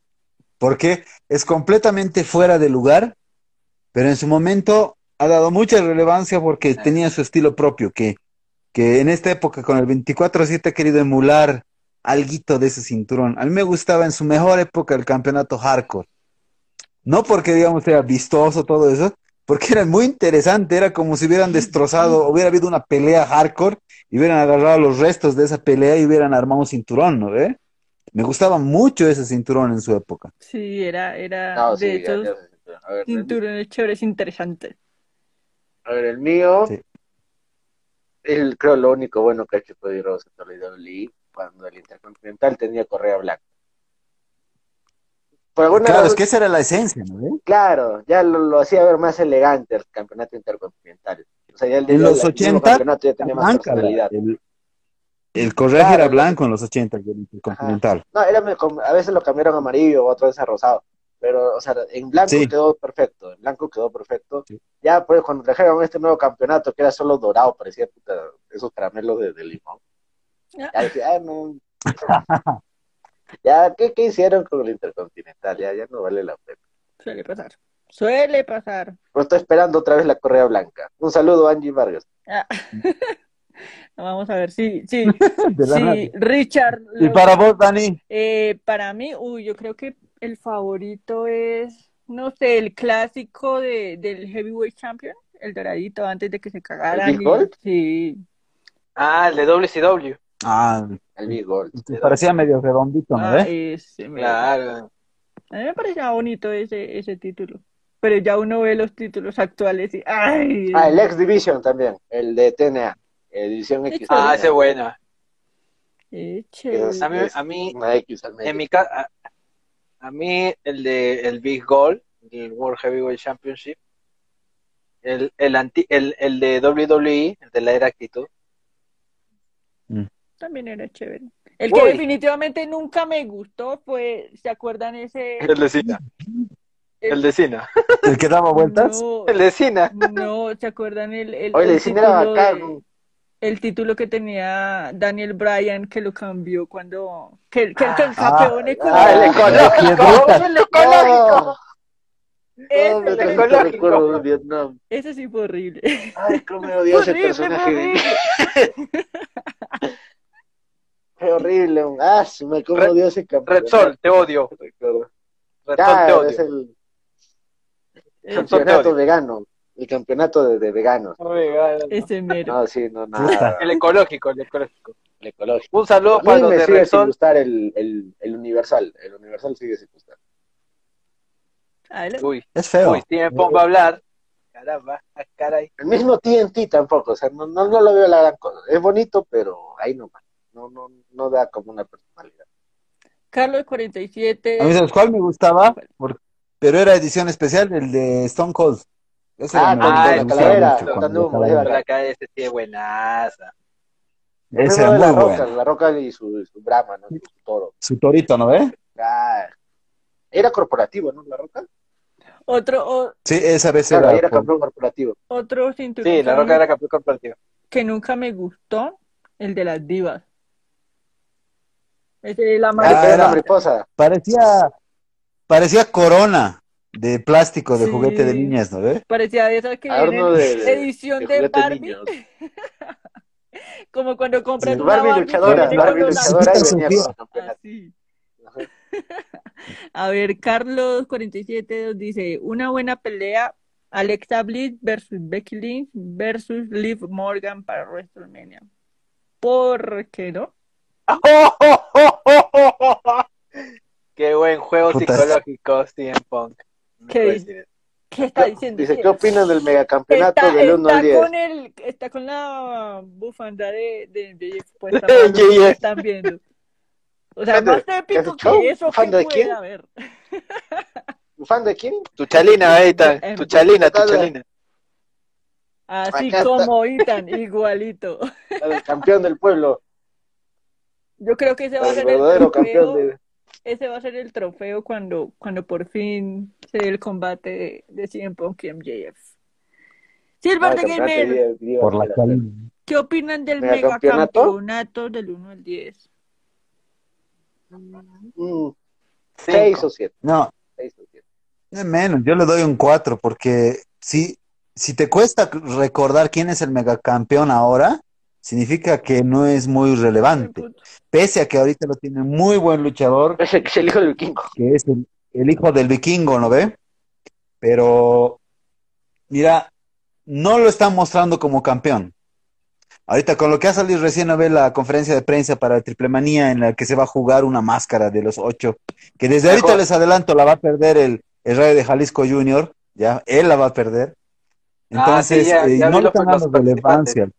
Porque es completamente fuera de lugar, pero en su momento ha dado mucha relevancia porque tenía su estilo propio, que, que en esta época con el 24-7 ha querido emular alguito de ese cinturón. A mí me gustaba en su mejor época el campeonato hardcore. No porque, digamos, sea vistoso todo eso, porque era muy interesante, era como si hubieran destrozado, hubiera habido una pelea hardcore y hubieran agarrado los restos de esa pelea y hubieran armado un cinturón, ¿no? Me gustaba mucho ese cinturón en su época. Sí, era, era No, de sí, ya- esos ya sé. A ver, el- cinturones chéveres interesantes. A ver, el mío, Sí. el, creo lo único bueno que ha hecho Cody Rhodes en WWE cuando el Intercontinental tenía correa blanca. Por alguna Claro, es que esa era la esencia, ¿no claro, ya lo, lo hacía ver más elegante el campeonato intercontinental. O sea, ya el, En ya los el mismo 80, campeonato ya tenía más Blanca, personalidad. el, el Claro, era el- blanco en los 80 del Intercontinental. No, era a veces lo cambiaron a amarillo, otra vez a rosado. Pero, o sea, en blanco Sí. quedó perfecto. En blanco quedó perfecto. Sí. Ya, pues, cuando trajeron este nuevo campeonato, que era solo dorado, parecía puta, esos caramelos de, de limón. Ya dije, ah, no. ya, ¿qué, ¿qué hicieron con el Intercontinental? Ya, ya no vale la pena. Suele pasar. Suele pasar. Pero estoy esperando otra vez la correa blanca. Un saludo, Angie Vargas. Ah. Vamos a ver, sí, sí, De la nada. sí, Richard. Y lo- para vos, Dani, Eh, para mí, uy, yo creo que el favorito es, no sé, el clásico de, del Heavyweight Champion, el doradito antes de que se cagaran. Big y- Gold? Sí, Ah, el de WCW. ah, El Big Gold. te parecía medio redondito, ¿no ah, ese Claro. A mí me parecía bonito ese, ese título. Pero ya uno ve los títulos actuales y ¡ay! Ah, el X Division también. El de TNA. eh, División X. Ah, ese es bueno. A mí, Es a mí en mi casa, a, mí el de el Big Goal, el World Heavyweight Championship, el, el, anti, el, el de WWE, el de la era actitud. También era chévere. El que Uy. definitivamente nunca me gustó fue, ¿se acuerdan ese? El de Cena. El de Cena. El que daba vueltas. No, El de Cena. no, ¿se acuerdan el, el, Oye, el el cine era bacán. de- el título que tenía Daniel Bryan que lo cambió cuando que, que, que el campeón ah, el económico. ecológico. el ecológico. Ese, No, me ese- trajiste ecológico. recuerdos de Vietnam. ese sí fue horrible. Ay, cómo me odió ese personaje. horrible. Qué horrible. Ah, me cómo Red- odió ese campeón. Red Sol, te odio. Recuerdo. Red Sol, te Claro, es odio. el campeonato odio. vegano. El campeonato de, de veganos. ese mero. No, sí, no, nada. El ecológico, el ecológico. El ecológico. Un saludo A para mí los me de sigue Red sin gustar el, el, el universal. El universal sigue sin gustar. Uy, Es feo. uy, si me pongo a hablar. Caramba, ah, caray. El mismo TNT tampoco, o sea, no, no, no lo veo la gran cosa. Es bonito, pero ahí nomás. No, no, no da como una personalidad. Carlos 47. A mí, ¿sabes cuál me gustaba? Por- pero era edición especial, el de Stone Cold. Ese Ah, era- me con la calavera, sí es buenaza. Ese era de la muy roca, bueno. la roca y su, su brama, ¿no? Su toro. Su torito, ¿no ve? Ah, era corporativo, ¿no? La roca. Otro, o- Sí, esa vez Claro, era. era por- campeón corporativo. otro cinturón Sí, la roca era campeón corporativo. que nunca me gustó, el de las divas. Ese la Ah, mariposa. Parecía, parecía corona de plástico de Sí. juguete de niñas, ¿no ve? parecía de esas que Ah, vienen de- edición De Barbie, como cuando compras Sí. una Barbie luchadora, Barbie luchadora y venía. Así. A ver, Carlos 47 nos dice, una buena pelea, Alexa Bliss versus Becky Lynch versus Liv Morgan para WrestleMania. ¿Por qué no? Qué buen juego psicológico, CM Punk. ¿Qué dice? ¿Qué está diciendo? Dice, ¿qué opinan del megacampeonato está, del 1 está al 10? con el, está con la bufanda de, de De están viendo. O sea, ¿Qué más épico ¿Qué que eso ¿Bufanda de quién? haber. ¿Fan de quién? Tu chalina, ahí está. Tu chalina, tu chalina. Así Acá está. como Ethan, igualito. El campeón del pueblo. Yo creo que ese va a ser el verdadero campeón de... Ese va a ser el trofeo cuando, cuando por fin se dé el combate de, de CM Punk y MJF. Silver Ah, campeonato Gamer, de- de- Por la. ¿qué opinan del ¿Megacampeonato? megacampeonato del 1 al 10? Mm, Seis o siete. No, o menos, yo le doy un 4 porque si, si te cuesta recordar quién es el megacampeón ahora, significa que no es muy relevante. Pese a que ahorita lo tiene muy buen luchador, Es el, es el hijo del vikingo. que es el, el hijo del vikingo, ¿no ve? Pero, mira, no lo están mostrando como campeón. Ahorita con lo que ha salido recién a ver la conferencia de prensa para el Triple Manía en la que se va a jugar una máscara de los ocho, que desde ahorita les adelanto la va a perder el, el Rayo de Jalisco Junior, ya, él la va a perder. Ah, sí, Entonces, ya- eh, no le están dando relevancia.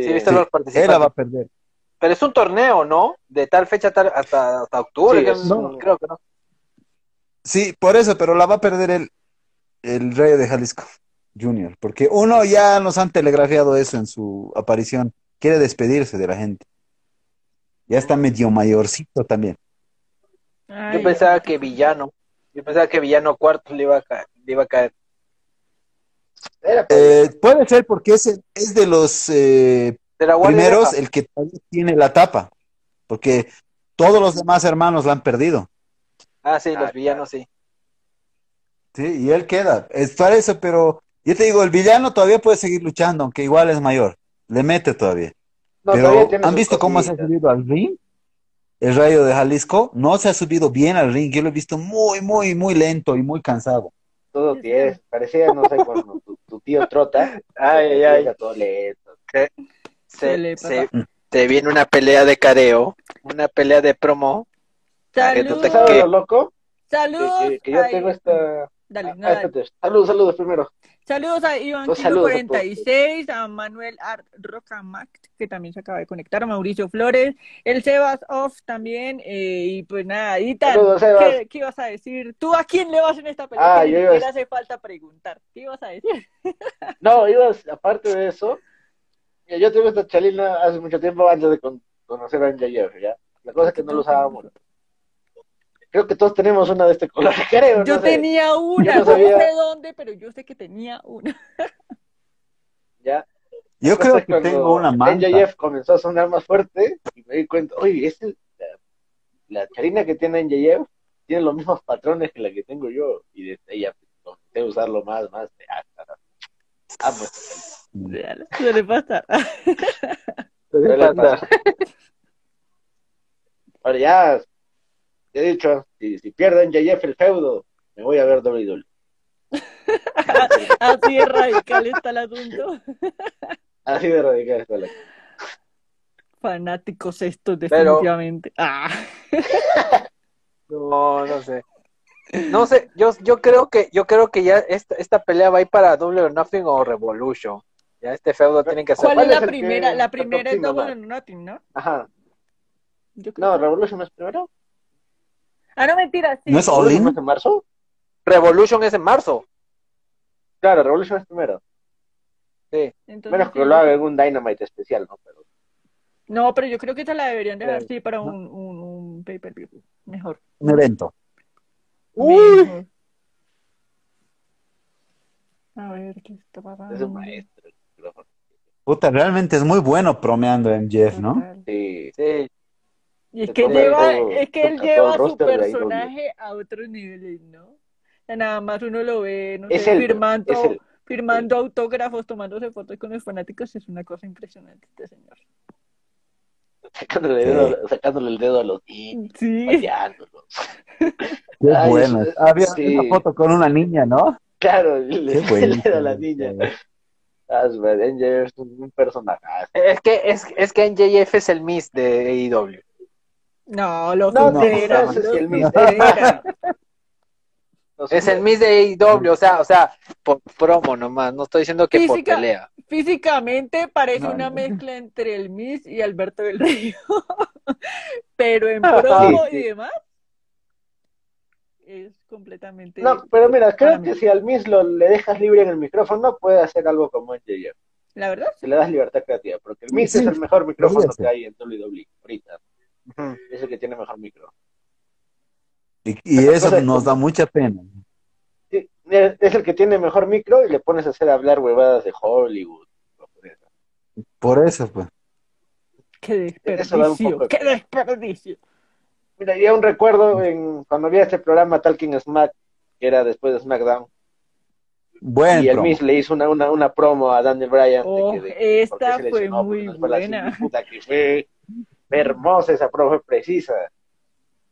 Sí, los él la va participantes. a perder. Pero es un torneo, ¿no? De tal fecha tal, hasta, hasta octubre, Sí, que es- no, creo que no. Sí, por eso, pero la va a perder el, el Rayo de Jalisco Junior, porque uno ya nos han telegrafiado eso en su aparición, quiere despedirse de la gente. Ya está medio mayorcito también. Ay, Yo pensaba que Villano, yo pensaba que Villano cuarto le iba a caer. Le iba a caer. Era Eh, puede ser porque es, es de los eh, De la Guardia primeros el que tiene la tapa, porque todos los demás hermanos la han perdido. Ah, sí, Ah, los villanos sí. Sí, y él queda. Es para eso, pero yo te digo, el villano todavía puede seguir luchando, aunque igual es mayor. Le mete todavía. No, Pero, todavía ¿han visto cómo se ha subido al ring? El Rayo de Jalisco no se ha subido bien al ring. Yo lo he visto muy, muy, muy lento y muy cansado. Todo tienes. Parecía, no sé, cuando tu, tío trota. Ay, ay, que ay. todo lento. Se le Se, pasa. se, se viene una pelea de careo, una pelea de promo. Ah, que tú te- ¿Sabes lo loco? Que, saludos. que, que yo ay, tengo esta... Dale, no, Ah, dale. espérate. Saludos, saludos primero. Saludos a Iván Dos Kilo saludos a 46, a Manuel Art Rocamac, que también se acaba de conectar, a Mauricio Flores, el Sebas Off también, eh, y pues nada, Saludos, Sebas. ¿qué, qué ibas a decir? ¿Tú a quién le vas en esta pelea? Ah, yo iba hace falta preguntar. ¿Qué ibas a decir? No, ibas, aparte de eso, yo tuve esta chalina hace mucho tiempo antes de con- conocer a MJF, ¿ya? La cosa es que no lo usábamos. Creo que todos tenemos una de este color, creo, Yo no sé, tenía una, no no, sabía. sé dónde, pero yo sé que tenía una. ¿ya? Yo creo que tengo una manta. NJF comenzó a sonar más fuerte y me di cuenta, oye, es el- la, la charina que tiene NJF tiene los mismos patrones que la que tengo yo y desde ahí ya pues, comencé a usarlo más, más. Ah, carajo. Amo esta charina. Suele pasar. Suele pasar. Ahora ya, he dicho, si, si pierde NJF el feudo, me voy a ver WWE. Así es radical está el asunto. Así de radical está la Fanáticos estos, Pero- definitivamente. Ah. No, no sé. No sé, yo, yo creo que, yo creo que ya esta, esta pelea va a ir para Double or Nothing o Revolution. Ya este feudo tienen que hacer. ¿Cuál ¿Cuál es es la el primera? La primera es Double or Nothing, ¿no? Ajá. Yo creo No, que- Revolution es primero. Ah, no, mentira, sí. ¿No es All ¿Revolution In? es en marzo? Revolution es en marzo. Claro, Revolution es primero. Entonces, Menos sí. que lo haga en un Dynamite especial, ¿no? Pero No, pero yo creo que esa la deberían dejar Claro. así para un, un, un pay-per-view. Mejor. Un evento. Mejor. A ver, ¿qué está pasando? es un maestro. pero- Puta, realmente es muy bueno promeando MJF, ¿no? Sí. Sí. Y es que, lleva, todo- es que él lleva el su personaje a otros niveles, ¿no? O sea, nada más uno lo ve, no Es sé, él, firmando, él. firmando autógrafos, tomándose fotos con los fanáticos, es una cosa impresionante este señor. Sacándole, el dedo, sacándole el dedo a los niños, Sí. Qué Ay, bueno. es- Había sí. una foto con una niña, ¿no? Claro, le el bueno. dedo a la niña. Ah, es verdad, NJF es un, personaje. Es que, es, es que NJF es el Miss de AEW. No, lo No, supera, no sé si el Es el Miss de AEW, o sea, o sea, por promo nomás, no estoy diciendo que por Física- pelea. Físicamente parece No, una no. mezcla entre el Miss y Alberto del Río, pero en promo Sí, y demás es completamente... No, pero mira, creo que si al Miss lo, le dejas libre en el micrófono, puede hacer algo como NJF. La verdad, Si le das libertad creativa, porque el Miss sí, es el mejor micrófono que hay en WWE ahorita. Es el que tiene mejor micro. Y, y eso nos da mucha pena. Sí, es el que tiene mejor micro y le pones a hacer hablar huevadas de Hollywood. Por eso, pues. qué un desperdicio, de qué desperdicio. Mira, y aún recuerdo en, cuando vi este programa Talking Smack, que era después de SmackDown, y el promo. Miz le hizo una, una, una promo a Daniel Bryan. de Oh, que- de que- esta fue muy buena. cinta, puta, que fue hermosa esa promo, fue precisa.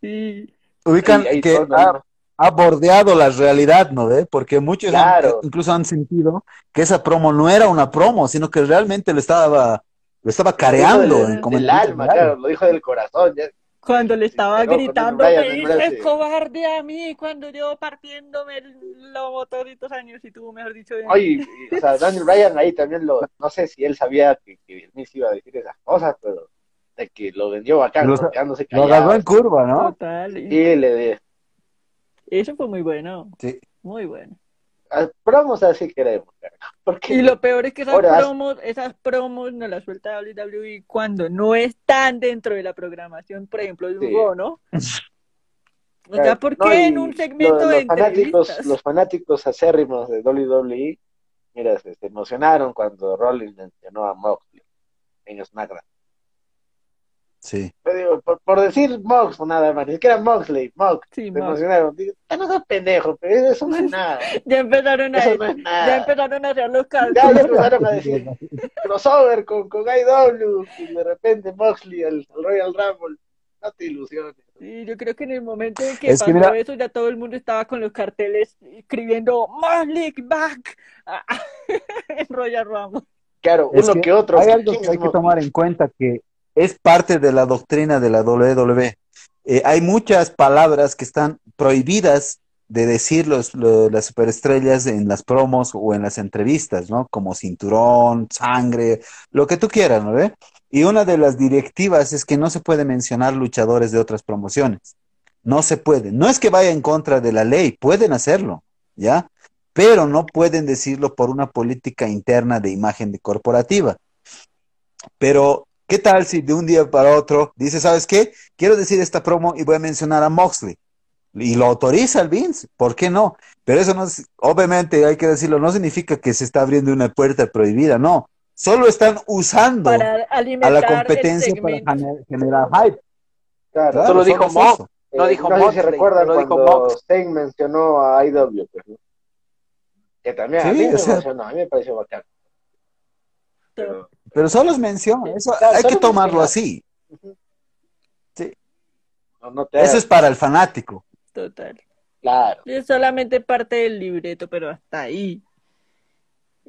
Sí. Ubican ahí que todo, ha, ¿no? ha bordeado la realidad, ¿no ve? Porque muchos han- Claro. incluso han sentido que esa promo no era una promo, sino que realmente lo estaba, lo estaba careando Lo dijo en del, del alma, claro, lo dijo del corazón. ya. Cuando le estaba con gritando, me dices cobarde a mí cuando yo partiéndome el- los motoritos años y tú, mejor dicho, Oye, o sea, Daniel Bryan ahí también lo, no sé si él sabía que, que Miz iba a decir esas cosas, pero de que lo vendió bacán, Lo- quedándose Lo callado. agarró en curva, ¿no? Total. y- le de, Eso fue muy bueno. Sí. Muy bueno. a- promos así queremos. Porque Y lo peor es que esas Ahora, promos, esas promos nos las suelta WWE cuando no están dentro de la programación, por ejemplo, de Sí. Raw, ¿no? O sea, ¿por qué en un segmento los, de los fanáticos, entrevistas? los fanáticos acérrimos de WWE, mira, se, se emocionaron cuando Rollins mencionó a Moxley en SmackDown. Sí. Pero digo, por, por decir Mox, nada más, ni siquiera Moxley, Mox, Sí, se emocionaron. Digo, "Ah, no seas pendejo, pero eso no es nada, Ya empezaron a eso no es ya empezaron a hacer los Ya, empezaron a decir crossover con, con IW y de repente Moxley al, al Royal Rumble. No te ilusiones. Sí, yo creo que en el momento en que Es que pasó mira- eso, ya todo el mundo estaba con los carteles escribiendo Mosley back en Royal Rumble. Claro, Es uno que que, otro. Hay algo ¿quién que es hay que Moxley? tomar en cuenta que es parte de la doctrina de la WWE. Eh, hay muchas palabras que están prohibidas de decir las superestrellas en las promos o en las entrevistas, ¿no? Como cinturón, sangre, lo que tú quieras, ¿no? Y una de las directivas es que no se puede mencionar luchadores de otras promociones. No se puede. No es que vaya en contra de la ley, pueden hacerlo, ¿ya? Pero no pueden decirlo por una política interna de imagen de corporativa. Pero, ¿qué tal si de un día para otro dice, ¿sabes qué? Quiero decir esta promo y voy a mencionar a Moxley. Y lo autoriza el Vince, ¿por qué no? Pero eso no es, obviamente hay que decirlo, no significa que se está abriendo una puerta prohibida, no. Solo están usando Para a la competencia para generar hype. Claro, Claro, Solo dijo es Mo. eso. No dijo no si Moxley, recuerdan dijo cuando Mox. Sting mencionó a IW, pues, ¿no? que también a Sí, mí me o sea- emocionó, a mí me pareció bacán. Pero, Pero solo es mención, eso Claro, hay que tomarlo así. no, no te Eso es para el fanático. Total. claro. Es solamente parte del libreto, pero hasta ahí.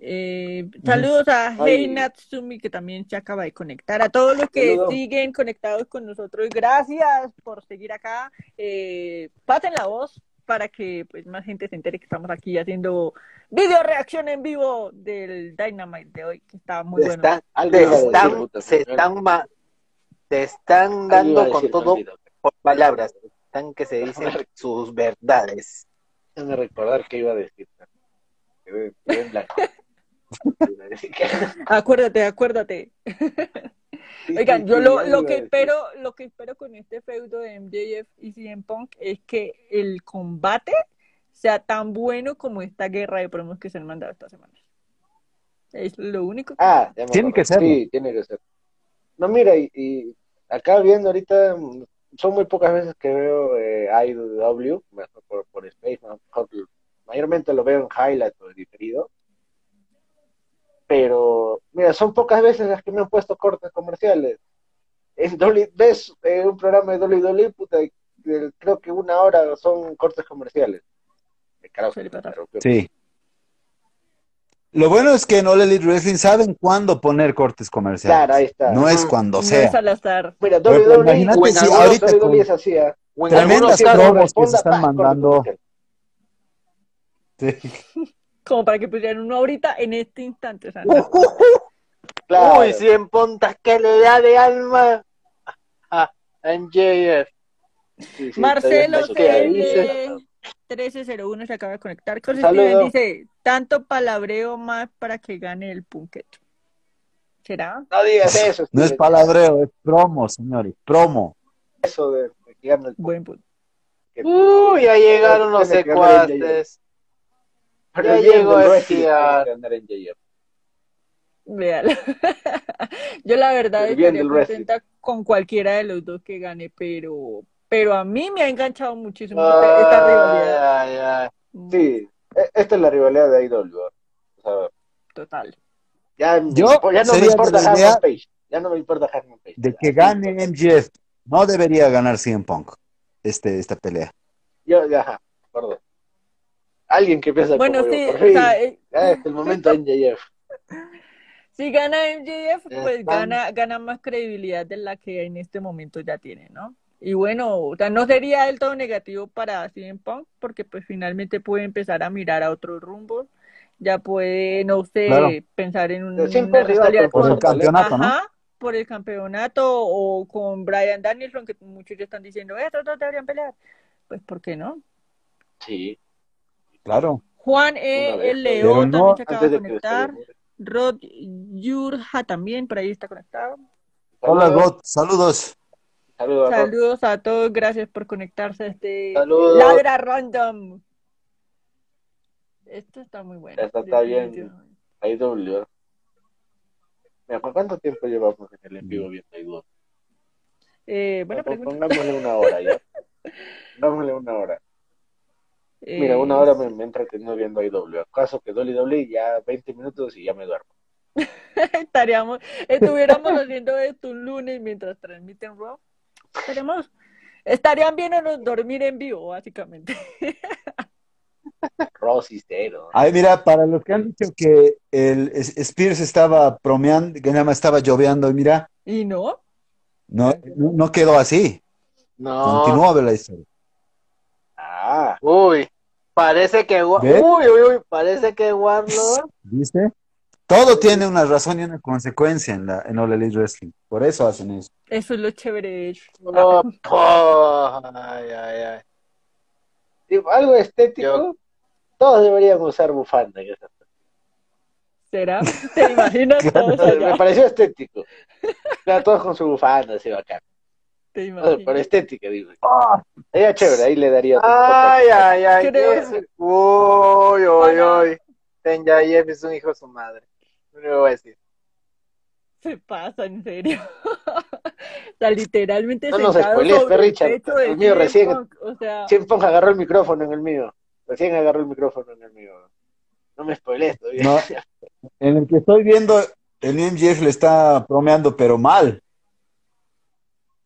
Eh, saludos a. Hey Natsumi, que también se acaba de conectar. A todos los que Saludos. siguen conectados con nosotros, gracias por seguir acá. Eh, pasen la voz para que pues más gente se entere que estamos aquí haciendo video reacción en vivo del Dynamite de hoy, que está muy bueno. están, están, se están, ma- dando decir, con todo por palabras, están que se dicen sus verdades. Déjame recordar qué iba a decir. Quedé- quedé en blanco. Acuérdate, acuérdate. Sí, Oigan, sí, yo sí, lo, lo que espero, lo que espero con este feudo de MJF y CM Punk es que el combate sea tan bueno como esta guerra de promos que se han mandado esta semana. Es lo único que Ah, Tiene que serlo. Sí, tiene que ser. No, mira, y, y acá viendo ahorita, son muy pocas veces que veo eh, IW, mejor por, por Space, mejor- mayormente lo veo en highlight o diferido. Pero, mira, son pocas veces las que me han puesto cortes comerciales. En W- ves eh, un programa de WWE, puta, y, eh, creo que una hora son cortes comerciales. Me carajo, pasar. pero- pero- Sí. Lo bueno es que en All Elite Wrestling saben cuándo poner cortes comerciales. Claro, ahí está. No es Mm. cuando no sea. es al azar. Mira, WWE, imagínate si ahorita WWE con es así, ¿ah? En Tremendas promos que se están mandando. Sí. Como para que pusieran uno ahorita en este instante. o sea, Claro. Uy, 100 puntas que le da de alma a MJF. Sí, sí, Marcelo dice. 1301 se acaba de conectar. Steven dice, tanto palabreo más para que gane el punket. ¿Será? No digas eso. No es palabreo, es promo, señores. Promo. Eso de, de que gane el Buen punto. Uy, ya llegaron los secuaces. Pero que ganar en JF. Véalo. Yo la verdad estaría contenta con cualquiera de los dos que gane, pero, pero a mí me ha enganchado muchísimo esta, esta rivalidad. Ay. Sí, E- Esta es la rivalidad de IW. O sea, Total. ya, Yo ya no me importa Hangman Page. Ya no me importa Hangman Page. De que gane MJF. No debería ganar CM Punk este, esta pelea. Yo, ya, ajá, perdón. Alguien que piensa Bueno, como sí, yo, por o fin. sea, eh, Ya es el momento en JF. si gana MJF, pues gana, gana más credibilidad de la que en este momento ya tiene, ¿no? Y bueno, o sea, no sería del todo negativo para CM Punk, porque pues finalmente puede empezar a mirar a otros rumbos, ya puede, no sé, Claro. pensar en un- una rivalidad por el campeonato, ¿no? ajá, por el campeonato o con Brian Danielson, que muchos ya están diciendo, estos dos deberían pelear. Pues, ¿por qué no? Sí. Claro. Juan E. pero León no también se acaba de conectar. Rod Yurja también, por ahí está conectado. Hola, Saludos. God. Saludos. Saludos. a todos. Saludos a todos, gracias por conectarse a este Saludos. Ladra Random. Esto está muy bueno. Esto está bien. Mira, ¿con cuánto tiempo llevamos en el en vivo viendo IW? Eh, buena pregunta. Pongámosle una hora ya. Pongámosle una hora. Mira, una hora me, me he entretenido viendo IW. ¿Acaso que WWE ya 20 minutos y ya me duermo? estaríamos, estuviéramos haciendo esto un lunes mientras transmiten Raw. Estaríamos, estarían viéndonos dormir en vivo, básicamente. Rosy cero. Ay, mira, para los que han dicho que el Spears estaba bromeando, que nada más estaba lloviendo, mira, ¿Y no? no, no no quedó así. No. Continuó la historia. Ah, Uy, parece que. Uy, uy, uy, parece que Warlord. ¿Viste? Todo tiene una razón y una consecuencia en la en All Elite Wrestling. Por eso hacen eso. Eso es lo chévere de ellos. Oh, oh, ay, ay, ay. algo estético. Yo- Todos deberían usar bufanda. en esa- ¿Será? ¿Te imaginas todos Me pareció estético. Todos con su bufanda, así bacán. ¿Te No, estética, digo. Sería chévere, ahí le daría. otro Ay, ay, ay. Creo- ¿qué es? Uy, uy, uy. Tenyayev es un hijo de su madre. No le voy a decir. Se pasa, en serio. O sea, literalmente No nos el Richard. El mío recién- O sea, agarró el micrófono en el mío. Recién agarró el micrófono en el mío. No me spoilees todavía. No, en el que estoy viendo, el MJF le está bromeando, pero mal.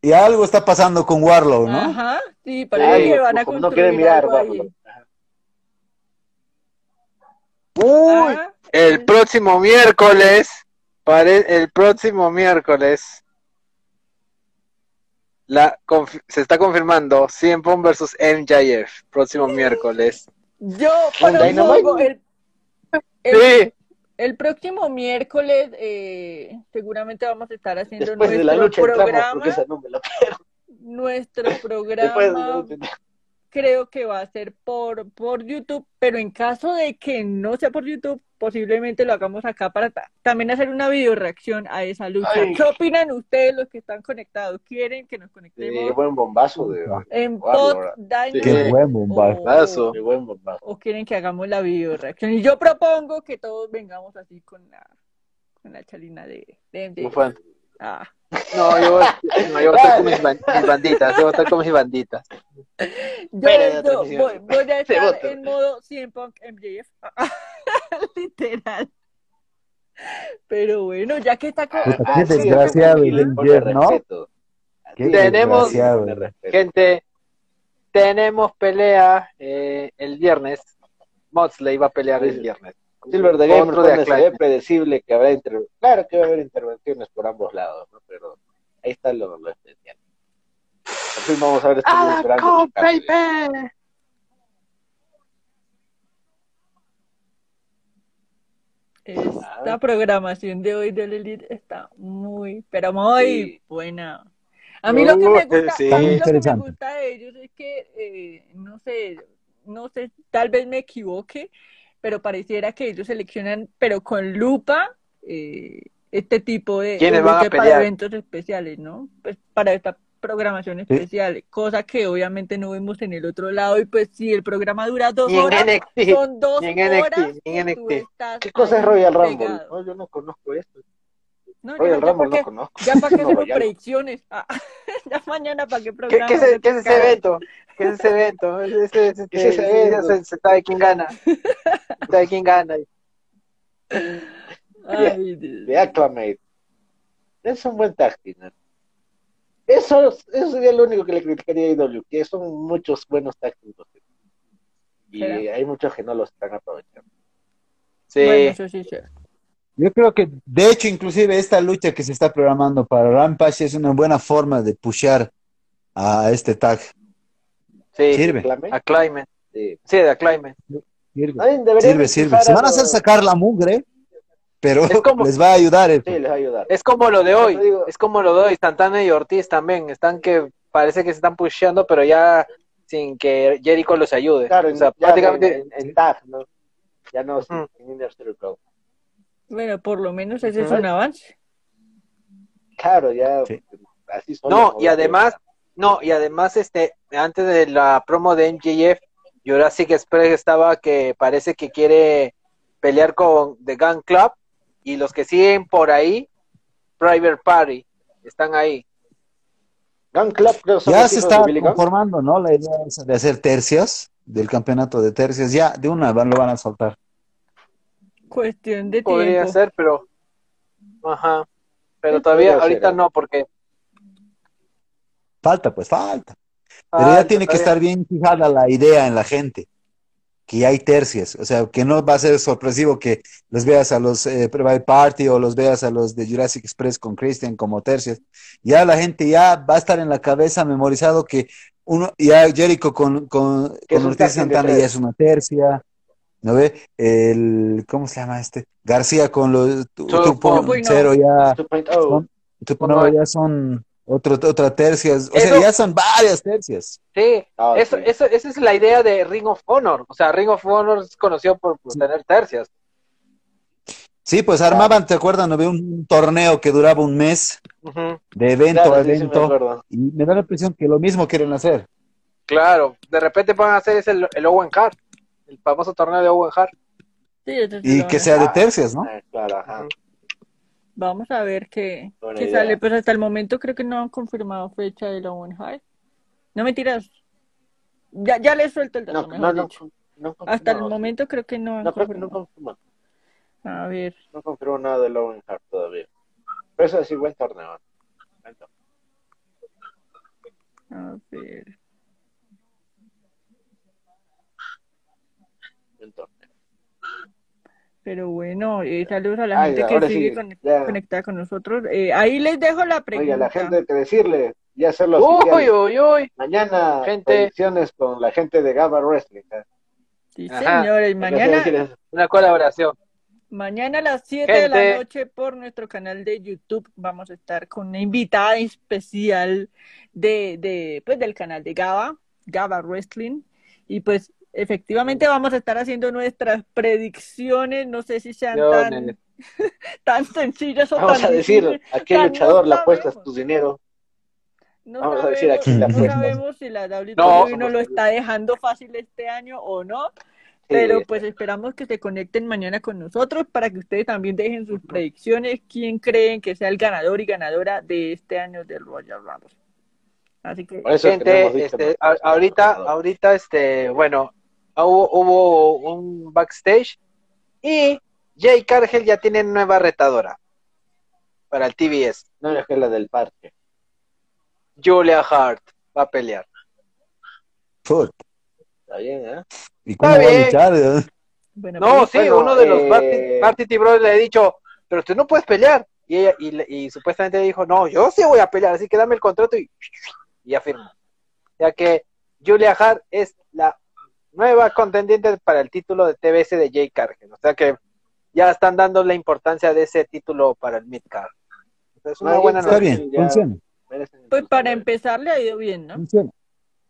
Y algo está pasando con Warlow, ¿no? ajá, sí, parece que van a construir no quiere mirar, algo ahí. Uy, Ajá, el próximo miércoles. pare- el próximo miércoles. La, conf- se está confirmando 100 Punk versus MJF. Próximo miércoles. Yo ¿Un propongo Dynamite? el, el, Sí. El próximo miércoles eh, seguramente vamos a estar haciendo Después de la nuestro lucha programa. porque esa no me la Nuestro Después de la programa creo que va a ser por, por YouTube, pero en caso de que no sea por YouTube, posiblemente lo hagamos acá para ta- también hacer una video reacción a esa lucha. Ay. ¿Qué opinan ustedes los que están conectados? ¿Quieren que nos Qué conectemos buen bombazo de. en Pod Qué buen bombazo. Qué buen bombazo. o quieren que hagamos la video reacción? Y yo propongo que todos vengamos así con la con la chalina de, de MJ. Ah. No, yo, voy- no, yo voy a estar con mis, ban- mis banditas. Yo voy a estar con mis banditas. Yo, voy, voy a estar en modo 100 Punk MJF. Literal. Pero bueno, ya que está con... Qué Jeff, ¿no? Tenemos-. Gente, tenemos pelea eh, el viernes. Moxley va a pelear el viernes. Silver Gamer Otro de se ve predecible que habrá inter... Claro que va a haber intervenciones por ambos lados, ¿no? Pero ahí está lo, lo especial. Por fin vamos a ver este ¡Ah, Esta programación de hoy del Elite está muy, pero muy Sí. buena. A mí lo que me gusta, Sí. a mí lo que me gusta de ellos es que, eh, no sé, no sé, tal vez me equivoque, pero pareciera que ellos seleccionan, pero con lupa, eh, este tipo de, ¿Quiénes de van a lucha para pelear? eventos especiales, ¿no? Pues para esta programación Sí. especial, cosa que obviamente no vemos en el otro lado, y pues si el programa dura dos Ni en horas, NXT. son dos ni en NXT, horas tú estás ¿Qué cosa es Royal Rumble? No, yo no conozco esto. No, Royal ya, ya Rumble no conozco. ya para qué No, hacemos predicciones. Ah, ya mañana para qué ¿Qué, programa. qué es, qué es ese evento? ¿Qué es ese evento? Ese, ese, ese, ¿Qué es ese ese- evento? ese- se sabe quién gana. Se sabe quién gana. Ay, Dios. de Acclamate. Es un buen team, ¿no? Eso, eso sería lo único que le criticaría a IW, que son muchos buenos teams. Y Será. hay muchos que no los están aprovechando. Sí. Bueno, eso sí, sí. Yo creo que, de hecho, inclusive esta lucha que se está programando para Rampage es una buena forma de pushear a este tag. sí. Sirve, A Climate. sí. Sí, de Climate. sirve, sirve, sirve. empezar Se van a hacer sacar la mugre, pero como- les va a ayudar eso. Sí, les va a ayudar. Es como lo de hoy. Digo- Es como lo de hoy. Santana y Ortiz también. Están que parece que se están pusheando, pero ya sin que Jericho los ayude. Claro, o sea, ya prácticamente. en, en tag, ¿no? Ya no Mm. en Inner Circle. Bueno, por lo menos ese es un avance. Claro, ya Sí. así son No, y además, no, y además, este, antes de la promo de MJF, Jurassic Express estaba que parece que quiere pelear con The Gun Club y los que siguen por ahí, Private Party, están ahí. Gun Club creo son Ya los se está conformando, ¿no? La idea de hacer tercias, del campeonato de tercias. Ya, de una van- lo van a soltar. Cuestión de Podría tiempo. ser, pero, ajá, pero todavía podría ahorita ser. no, porque Falta, pues falta. Pero Ah, ya tiene que estar bien fijada la idea en la gente, que ya hay tercias, o sea, que no va a ser sorpresivo que los veas a los eh, Private Party o los veas a los de Jurassic Express con Christian como tercias. Ya la gente ya va a estar en la cabeza memorizado que uno, ya Jericho con, con, con Ortiz Santana ya es una tercia, ¿no ve? El, ¿cómo se llama este? García con los tu- Two tu- point oh. ya 2.0. son, otro, otra tercias, o sea, ya son varias tercias. sí, Ah, eso, sí. eso, esa es la idea de Ring of Honor, o sea, Ring of Honor es conocido por, por Sí. tener tercias. Sí, pues armaban, ¿te acuerdan? Había un torneo que duraba un mes, de evento Claro, a sí, sí me evento, y me da la impresión que lo mismo quieren hacer. Claro, de repente van a hacer ese, el, el Owen Hart, el famoso torneo de Owen Hart. Sí, Y que sea de tercias, ¿no? Ah, claro, ajá. Vamos a ver qué, qué sale. Pues hasta el momento creo que no han confirmado fecha de la High. No mentiras. Ya, ya les suelto el dato, No, mejor no, no, dicho. no Hasta el momento creo que no han No, creo que confirmado. A ver. No confirmó nada de Owen Hart todavía. Pero eso sí, buen torneo. Torneo. A ver. Buen torneo. Pero bueno, eh, saludos a la Ay, gente que sigue sí, con- conectada con nosotros. Eh, ahí les dejo la pregunta. Oiga, la gente hay que decirle, ya hacerlo Uy, uy, uy. Mañana Gente. con la gente de Gaba Wrestling. ¿eh? Sí, Ajá. señores, mañana, Una colaboración. mañana a las 7 de la noche por nuestro canal de YouTube vamos a estar con una invitada especial de, de pues del canal de Gaba, Gaba Wrestling. Y pues efectivamente vamos a estar haciendo nuestras predicciones, no sé si sean tan, Predicciones. tan sencillas o Vamos tan a decir a qué luchador no le apuestas tu dinero. No Vamos a sabemos, decir aquí la no sabemos si la WWE No. nos lo está dejando fácil este año o no, Sí, pero pues esperamos que se conecten mañana con nosotros para que ustedes también dejen sus predicciones, quién creen que sea el ganador y ganadora de este año del Royal Rumble. Así que por eso es que no hemos Gente, dicho este, a- ahorita, ahorita, este, bueno, hubo, hubo un backstage y Jay Cargill ya tiene nueva retadora para el TBS. No es que la del parque. Julia Hart va a pelear. Put. Está bien, ¿eh? ¿Y cómo Está va a luchar? eh? bueno, No, sí, bueno, uno de los eh, Party Bros le ha dicho, pero tú no puedes pelear. Y ella, y, le- y supuestamente dijo, no, yo sí voy a pelear, así que dame el contrato y, y ya firma. Ya que Julia Hart es la nueva contendiente para el título de TBS de Jay Cargill. O sea que ya están dando la importancia de ese título para el Midcard. Es una Ahí buena Está noticia. bien, funciona, pues para empezar le ha ido bien, ¿no? funciona.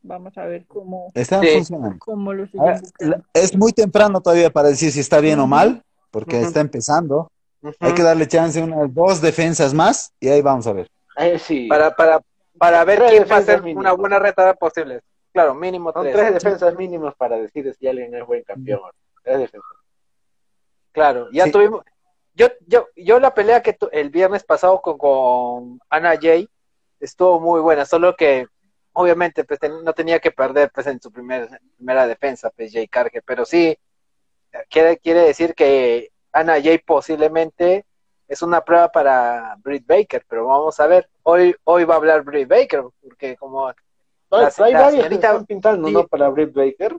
Vamos a ver cómo, Está Sí. funcionando. cómo lo Ah, buscando. la- Es muy temprano todavía para decir si está bien o mal, porque está empezando. Hay que darle chance a unas dos defensas más y ahí vamos a ver. Ahí sí. para, para, para ver quién va a ser una buena retada posible. Claro, mínimo Son tres. tres defensas mínimas para decir si alguien es buen campeón. Tres defensas. Claro, ya Sí. tuvimos, yo, yo, yo la pelea que tu- el viernes pasado con, con Ana Jay estuvo muy buena, solo que obviamente pues, ten- no tenía que perder pues en su primer, primera defensa, pues Jay Carge, pero sí quiere, quiere decir que Ana Jay posiblemente es una prueba para Britt Baker, pero vamos a ver, hoy, hoy va a hablar Britt Baker, porque como La- hay la varios que señorita- están pintando, sí. ¿no? Para Britt Baker.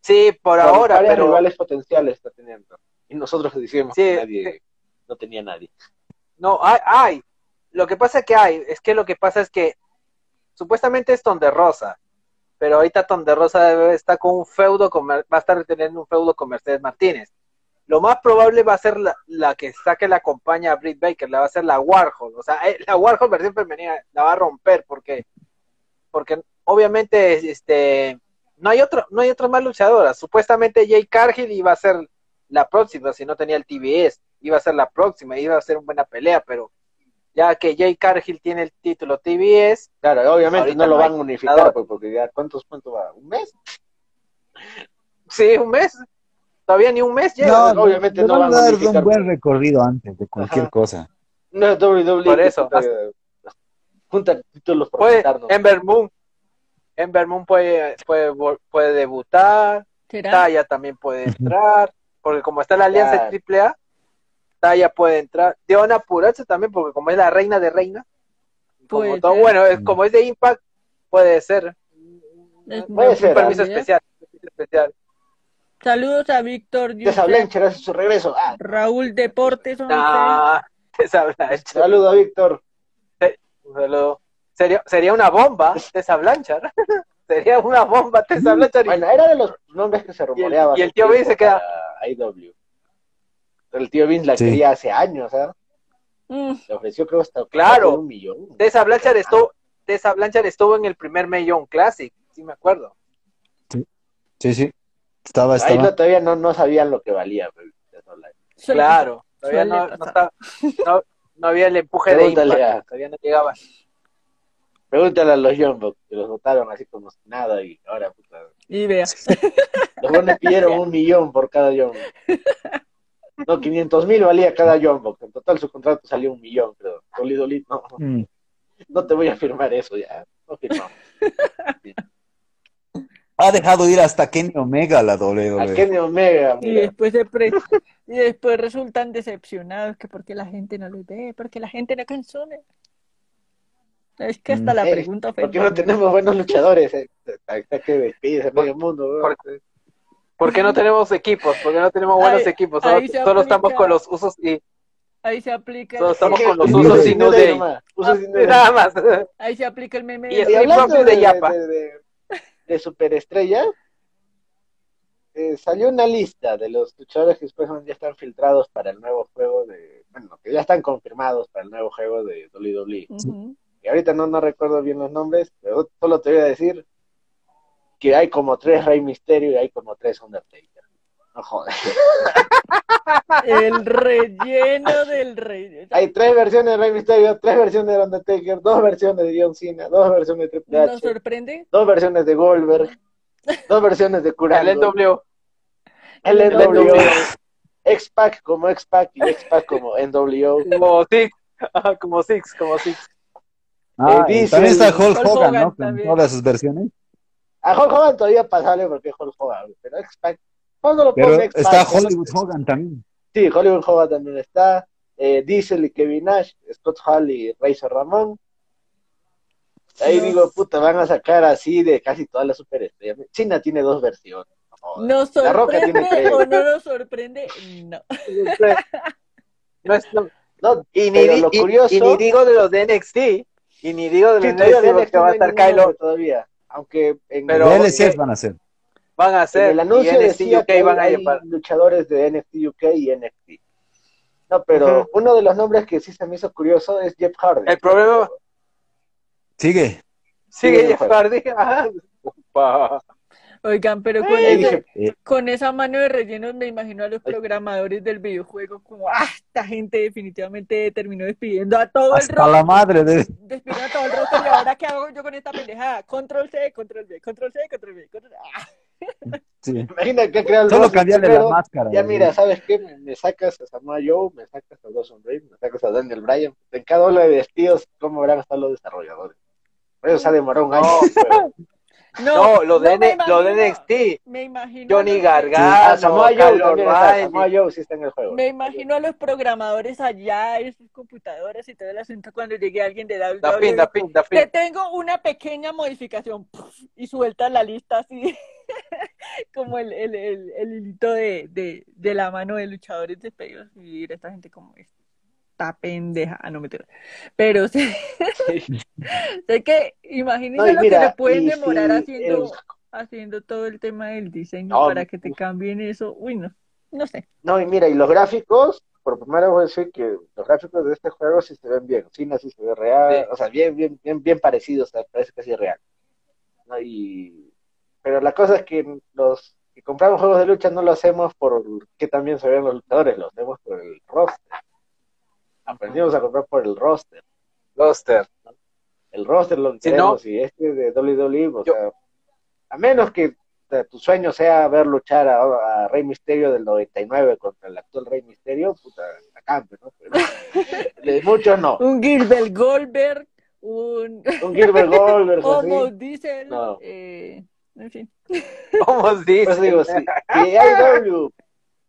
sí, por ahora, varios pero rivales potenciales está teniendo. Y nosotros decíamos Sí, que nadie, sí. no tenía nadie. No, hay, hay. Lo que pasa que hay, es que lo que pasa es que supuestamente es Ton de Rosa, pero ahorita Ton de Rosa debe estar con un feudo, con, va a estar teniendo un feudo con Mercedes Martínez. Lo más probable va a ser la, la que saque la compañía a Britt Baker, la va a ser la Warhol. O sea, eh, la Warhol versión femenina la va a romper porque, porque obviamente este no hay otro, no hay otra más luchadora. Supuestamente Jay Cargill iba a ser la próxima, si no tenía el TBS, iba a ser la próxima, iba a ser una buena pelea, pero ya que Jay Cargill tiene el título TBS, Claro, obviamente no lo no van a unificar, luchador. pues, porque ya, ¿cuántos, cuánto va? ¿Un mes? sí, un mes, todavía ni un mes No, llega. no, obviamente le no van a van a dar unificar, un buen pues. recorrido antes de cualquier Ajá. cosa. No es WWE. Por eso, junta títulos por puede, juntarnos. Ember Moon, Ember Moon puede, puede, puede debutar. Taya también puede entrar, porque como está la alianza Claro. AAA, Taya puede entrar, Diona Purazo también, porque como es la reina de reina, como Puede todo, bueno, es, como es de Impact, puede ser. Es Puede ser, Un permiso posibilidad. especial. permiso especial. Saludos a Víctor Blanchard hace su regreso. Ah, Raúl Deportes 11. Ah, Tessa Blanchard. saludo a Víctor. Sería, sería una bomba, Tessa Blanchard. sería una bomba, Tessa Blanchard. y- Bueno, era de los nombres que se rumoreaban. y el tío Vince se queda- IW. Pero el tío Vince la Sí. quería hace años, ¿sabes? Mm, Le ofreció creo hasta Claro. un millón. Tessa Blanchard estuvo, Tessa Blanchard estuvo en el primer Millón Classic, sí me acuerdo. Sí, sí. Estaba, Ahí estaba. no, todavía no, no sabían lo que valía. Claro, todavía no, estaba- no, no había el empuje de Impact, a- todavía no llegaba. Pregúntale a los Bucks, que los votaron así como si nada y ahora puta. Y vea. Los buenos pidieron un millón por cada Buck. No, 500 mil valía cada Buck. En total su contrato salió un millón, pero Dolly Dolly, no, Mm. no te voy a firmar eso ya. No firmamos. Ha dejado ir hasta Kenny Omega la A WWE. Kenny Omega, Y después, se pre- y después resultan decepcionados que porque la gente no los ve, porque la gente no consume. Es que hasta Mm. la Eh, pregunta fue Porque no tenemos buenos luchadores. Eh. Está que despides medio mundo. weón. Por- ¿Por qué no tenemos equipos? ¿Por qué no tenemos buenos Ahí- equipos? Solo, estamos con los usos y Ahí se aplica Solo el, estamos con los usos y no de y de- nada más. ahí se aplica el meme Y de- el- Y hablando Profit de, de Yapa. de, de- de superestrella, eh, salió una lista de los luchadores que después ya están filtrados para el nuevo juego de, bueno, que ya están confirmados para el nuevo juego de WWE. Y ahorita no, no recuerdo bien los nombres, pero solo te voy a decir que hay como tres Rey Misterio y hay como tres Undertaker. No jodas. El relleno del rey. Hay tres versiones de Rey Misterio, tres versiones de Undertaker, dos versiones de John Cena, dos versiones de Triple ¿Nos H, sorprende? dos versiones de Goldberg, dos versiones de El Curango. NW. El El NWO, NWO. X-Pac como X-Pac y X-Pac como NWO. Como Six. Ajá, como Six, como Six. Ah, Eh, y dice también está Hulk Hulk Hogan, Hogan ¿no? Con también. todas sus versiones. A Hulk Hogan todavía pasable porque es Hulk Hogan, pero X-Pac, ¿cuándo lo Pero pone X-Pac? está ¿no? Hollywood Hogan también. Sí, Hollywood Hogan también está. Eh, Diesel y Kevin Nash, Scott Hall y Razor Ramón. Ahí digo, puta, van a sacar así de casi todas las superestrellas. China tiene dos versiones. no. ¿Nos La Roca tiene sorprende tres. o no nos sorprende? No. No es- no- No, y, ni, lo y- curioso... y ni digo de los de NXT. Y ni digo de Sí, los de todavía NXT de porque va a estar Kylo. todavía. Aunque en, Pero- DLCs van a ser. Van a ser. el anuncio y NXT decía UK que van a hay llevar. luchadores de NXT UK y NXT. No, pero uno de los nombres que sí se me hizo curioso es Jeff Hardy. El problema- Sigue. Sigue Jeff. Hardy. Oigan, pero con, Ahí ese- dije, con esa mano de rellenos me imagino a los programadores del videojuego como, ah, esta gente definitivamente terminó despidiendo a todo el Hasta roster. la madre de... Despidiendo a todo el roster y ahora qué hago yo con esta pendejada. Control C, control B, control C, control B. Control... Ah, Sí. Imagina que el Solo cambiarle la máscara. Ya güey. mira, ¿sabes qué? Me, me sacas a Samoa Joe, me sacas a Dawson Reed, me sacas a Daniel Bryan. En cada uno de despidos, ¿cómo habrán estado los desarrolladores? Eso se ha demorado un año. pero- No, lo de, me N- lo de imagino- NXT. Me imagino. Johnny Gargano, O'Reilly. Samoa Joe sí está en el juego. Me imagino a los programadores allá en sus computadoras y todo el asunto cuando llegue alguien de Da pin, WWE. da pin, da pin. Te tengo una pequeña modificación y suelta la lista así como el, el, el, el hilito de, de, de la mano de luchadores despedidos y dirá esta gente como esta pendeja, ah, no me Pero sí, sé que imagínense No, y lo mira, que le pueden demorar si haciendo, el- haciendo todo el tema del diseño No, para que te cambien eso. Uy, no, no sé. No, y mira, y los gráficos, por primera vez voy a decir que los gráficos de este juego sí se ven bien. Cina sí se ve real, Sí. o sea, bien, bien, bien, bien parecidos, o sea, parece casi real. ¿no? Y, pero la cosa es que los que compramos juegos de lucha no lo hacemos por que también se ven los luchadores, lo hacemos por el roster. Aprendimos a comprar por el roster. Roster. El roster lo que Si queremos, y este de WWE, o Yo- sea, a menos que o sea, tu sueño sea ver luchar a, a Rey Misterio del 99 contra el actual Rey Misterio, puta, acampe, ¿no? Pero, de muchos no. Un Gilbert Goldberg, un Un Gilbert Goldberg. Diesel, No. eh, en fin. ¿Cómo dice? digo, si, si AEW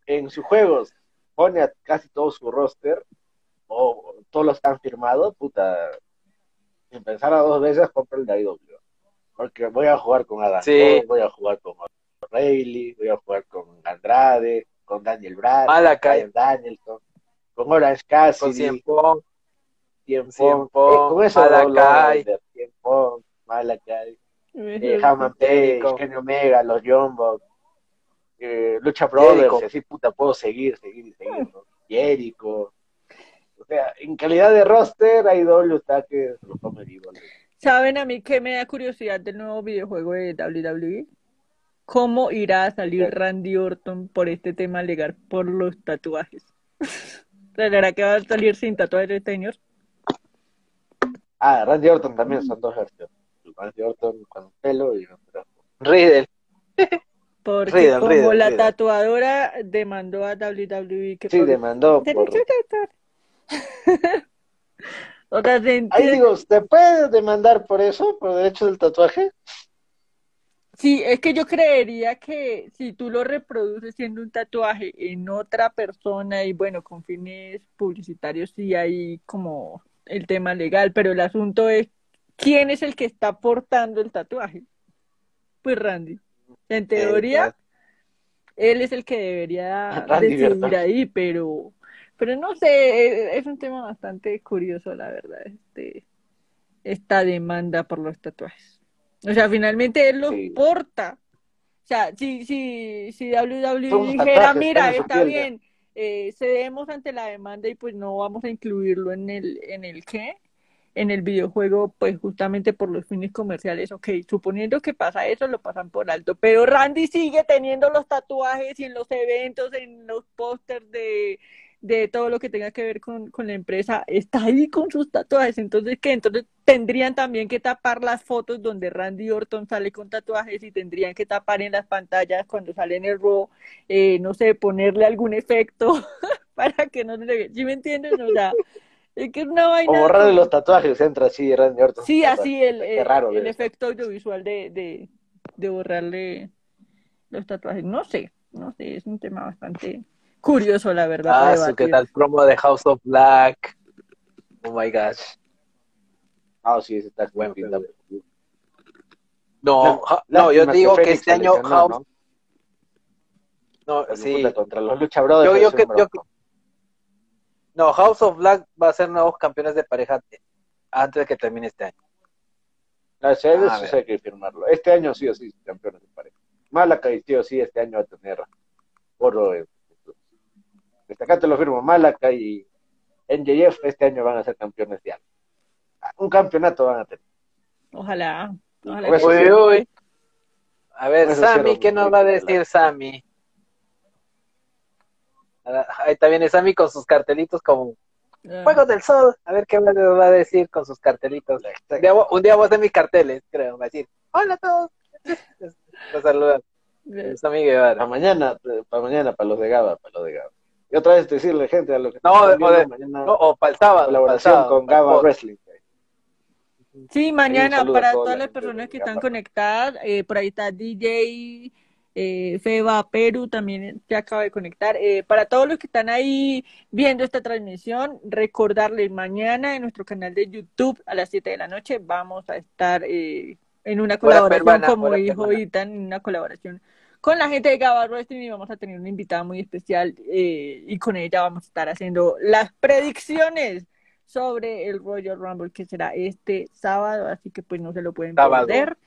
en sus juegos pone a casi todo su roster, o todos los que han firmado, puta, sin pensar a dos veces, compra el de AEW. Porque voy a jugar con Adam Sí. Cole, voy a jugar con Rayleigh, voy a jugar con Andrade, con Daniel Bryan, Malakai. con Danielson, con Orange Con Cassidy, Cien Pong, Pong, eh, con eso Malakai. Malakai, eh, Hammond Page. Kenny Omega, los Bucks, eh, Lucha Brothers, y así puta puedo seguir, seguir y seguir, ¿no? Jericho. O sea, en calidad de roster, AEW está que lo come. ¿Saben a mí qué me da curiosidad del nuevo videojuego de WWE? ¿Cómo irá a salir. Randy Orton por este tema legal por los tatuajes? ¿Será que va a salir sin tatuajes este señor? Ah, Randy Orton también son dos versiones. Orton con pelo y. Riddle. Porque Riddle, como Riddle, la Riddle. tatuadora demandó a WWE que Sí, por- demandó por... O sea, se Ahí digo, ¿te puedes demandar por eso? ¿Por derecho del tatuaje? Sí, es que yo creería que si tú lo reproduces siendo un tatuaje en otra persona y bueno, con fines publicitarios sí hay como el tema legal, pero el asunto es quién es el que está portando el tatuaje. Pues Randy. En teoría, él es el que debería Randy decidir ahí, pero, pero no sé, e- es un tema bastante curioso, la verdad, este, esta demanda por los tatuajes. O sea, finalmente él los Sí. porta. O sea, si, si, si WWE Son dijera, mira, está piel ya". bien, eh, cedemos ante la demanda y pues no vamos a incluirlo en el, en el qué, en el videojuego, pues justamente por los fines comerciales, ok, suponiendo que pasa eso, lo pasan por alto, pero Randy sigue teniendo los tatuajes y en los eventos, en los pósters de, de todo lo que tenga que ver con, con la empresa, está ahí con sus tatuajes, entonces, ¿qué? Entonces tendrían también que tapar las fotos donde Randy Orton sale con tatuajes y tendrían que tapar en las pantallas cuando sale en el Raw, eh, no sé, ponerle algún efecto para que no se le... ¿Sí me entiendes? O sea, es que es una O borrarle los tatuajes, entra así Randy Orton. Sí, así el, el, raro efecto audiovisual de, de, de borrarle los tatuajes. No sé, no sé, es un tema bastante curioso, la verdad. Ah, su qué tal promo de House of Black. Oh my gosh. Ah, sí, ese está Buen buen pedo. No, ja- no, yo lástima digo que este año House, ¿no? no, sí, contra los Lucha Brothers. Yo- yo que- yo. No, House of Black va a ser nuevos campeones de pareja antes de que termine este año. No, ese- eso Ah, hay que firmarlo. Este año sí o sí, campeones de pareja. Malakai sí o sí, este año va a tener oro. en- Desde acá te lo firmo, Malakai y NJF este año van a ser campeones de algo. Un campeonato van a tener. Ojalá, ojalá. Que- sí. Uy, uy. A ver, Sammy, ¿qué nos va a decir Sammy? Ah, Ahí está viene Sammy con sus cartelitos como Ah, Juegos del Sol. A ver qué nos va a decir con sus cartelitos. Un día, voy- un día a hacer mis carteles, creo. Va a decir, hola a todos. Los saludan. Sammy Guevara. Para mañana, para mañana, para los de Gaba, para los de Gaba. Y otra vez decirle, gente, a lo que No, viendo de- mañana, No, o para el sábado. para el colaboración sábado, con Gaba. Wrestling. Sí, mañana para toda todas la las personas de que están conectadas, eh, por ahí está DJ eh, Feba Perú, también se acaba de conectar. Eh, para todos los que están ahí viendo esta transmisión, recordarles mañana en nuestro canal de YouTube a las 7 de la noche vamos a estar eh, en una colaboración, peruana, como dijo. Itan, en una colaboración con la gente de Gaba Wrestling y vamos a tener una invitada muy especial eh, y con ella vamos a estar haciendo las predicciones sobre el Royal Rumble que será este sábado, así que pues no se lo pueden Sábado. perder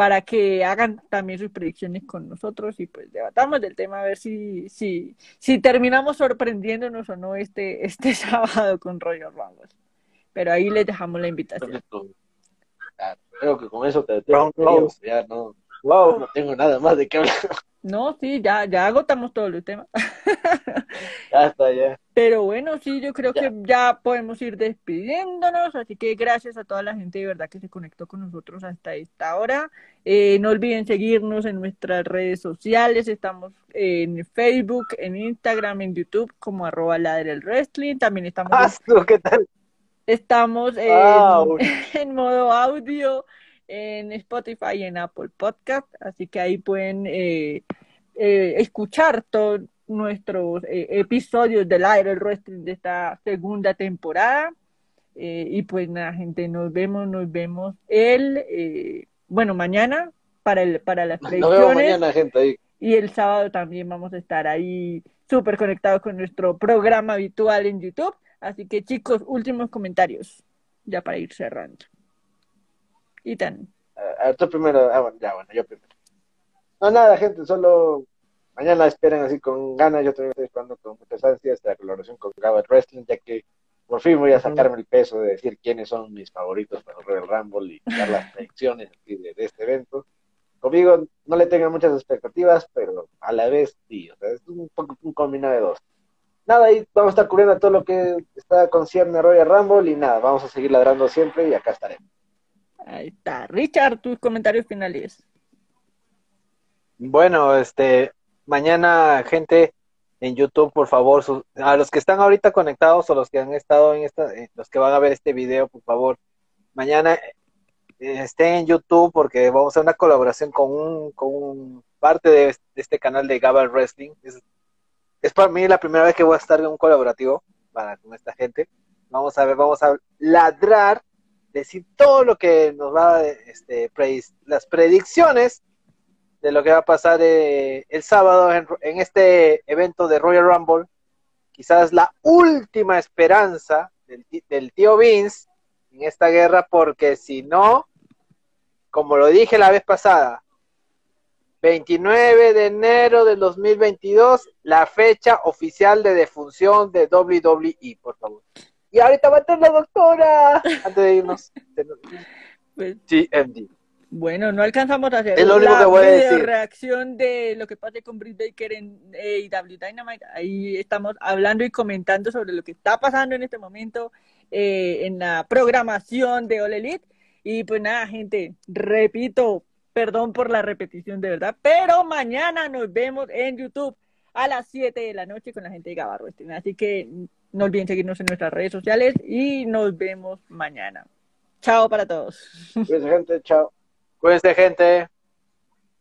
para que hagan también sus predicciones con nosotros y pues debatamos del tema a ver si si si terminamos sorprendiéndonos o no este este sábado con Royal Rumble. Pero ahí les dejamos la invitación. Claro, Creo que con eso te no, Wow. no tengo nada más de qué hablar. No, sí, ya ya agotamos todos los temas. Ya está, ya. Pero bueno, sí, yo creo Ya. que ya podemos ir despidiéndonos, así que gracias a toda la gente de verdad que se conectó con nosotros hasta esta hora. Eh, no olviden seguirnos en nuestras redes sociales, estamos en Facebook, en Instagram, en YouTube como arroba ladre el wrestling, también estamos, Ah, ¿qué tal? estamos en, Wow. en modo audio en Spotify y en Apple Podcast, así que ahí pueden eh, eh, escuchar todos nuestros eh, episodios del el wrestling de esta segunda temporada. Eh, y pues nada, gente, nos vemos, nos vemos el, eh, bueno, mañana para, el, para las Nos vemos predicciones mañana, gente, ahí. y el sábado también vamos a estar ahí súper conectados con nuestro programa habitual en YouTube. Así que chicos, últimos comentarios, ya para ir cerrando. Itan. A ver, tú primero. Ah, bueno, ya, bueno, yo primero. No, nada, gente, solo mañana esperen así con ganas. Yo también estoy esperando con muchas ansias la colaboración con Gaba Wrestling, ya que por fin voy a sacarme el peso de decir quiénes son mis favoritos para el Royal Rumble y dar las predicciones de, de este evento. Conmigo no le tengan muchas expectativas, pero a la vez sí, o sea, es un un combinado de dos. Nada, ahí vamos a estar cubriendo todo lo que está concierne a Royal Rumble y nada, vamos a seguir ladrando siempre y acá estaremos. Ahí está. Richard, tus comentarios finales. Bueno, este, mañana, gente, en YouTube, por favor, a los que están ahorita conectados o los que han estado en esta, eh, los que van a ver este video, por favor, mañana eh, estén en YouTube porque vamos a hacer una colaboración con un, con parte de, este- de este canal de Gabal Wrestling. Es, es para mí la primera vez que voy a estar en un colaborativo para con esta gente. Vamos a ver, vamos a ladrar, decir todo lo que nos va este, las predicciones de lo que va a pasar eh, el sábado en, este evento de Royal Rumble. Quizás la última esperanza del, del tío Vince en esta guerra, porque si no, como lo dije la vez pasada, 29 de enero del 2022, la fecha oficial de defunción de WWE, por favor. Y ahorita va a entrar la doctora, antes de irnos. Pues, GMD. bueno, no alcanzamos a hacer Es lo único la que voy a video decir. reacción de lo que pase con Britt Baker en AEW Dynamite. Ahí estamos hablando y comentando sobre lo que está pasando en este momento eh, en la programación de All Elite. Y pues nada, gente, repito, perdón por la repetición de verdad, pero mañana nos vemos en YouTube a las 7 de la noche con la gente de Gabarro. Así que no olviden seguirnos en nuestras redes sociales y nos vemos mañana. Chao para todos. Cuídense, gente, chao. Cuídense, gente.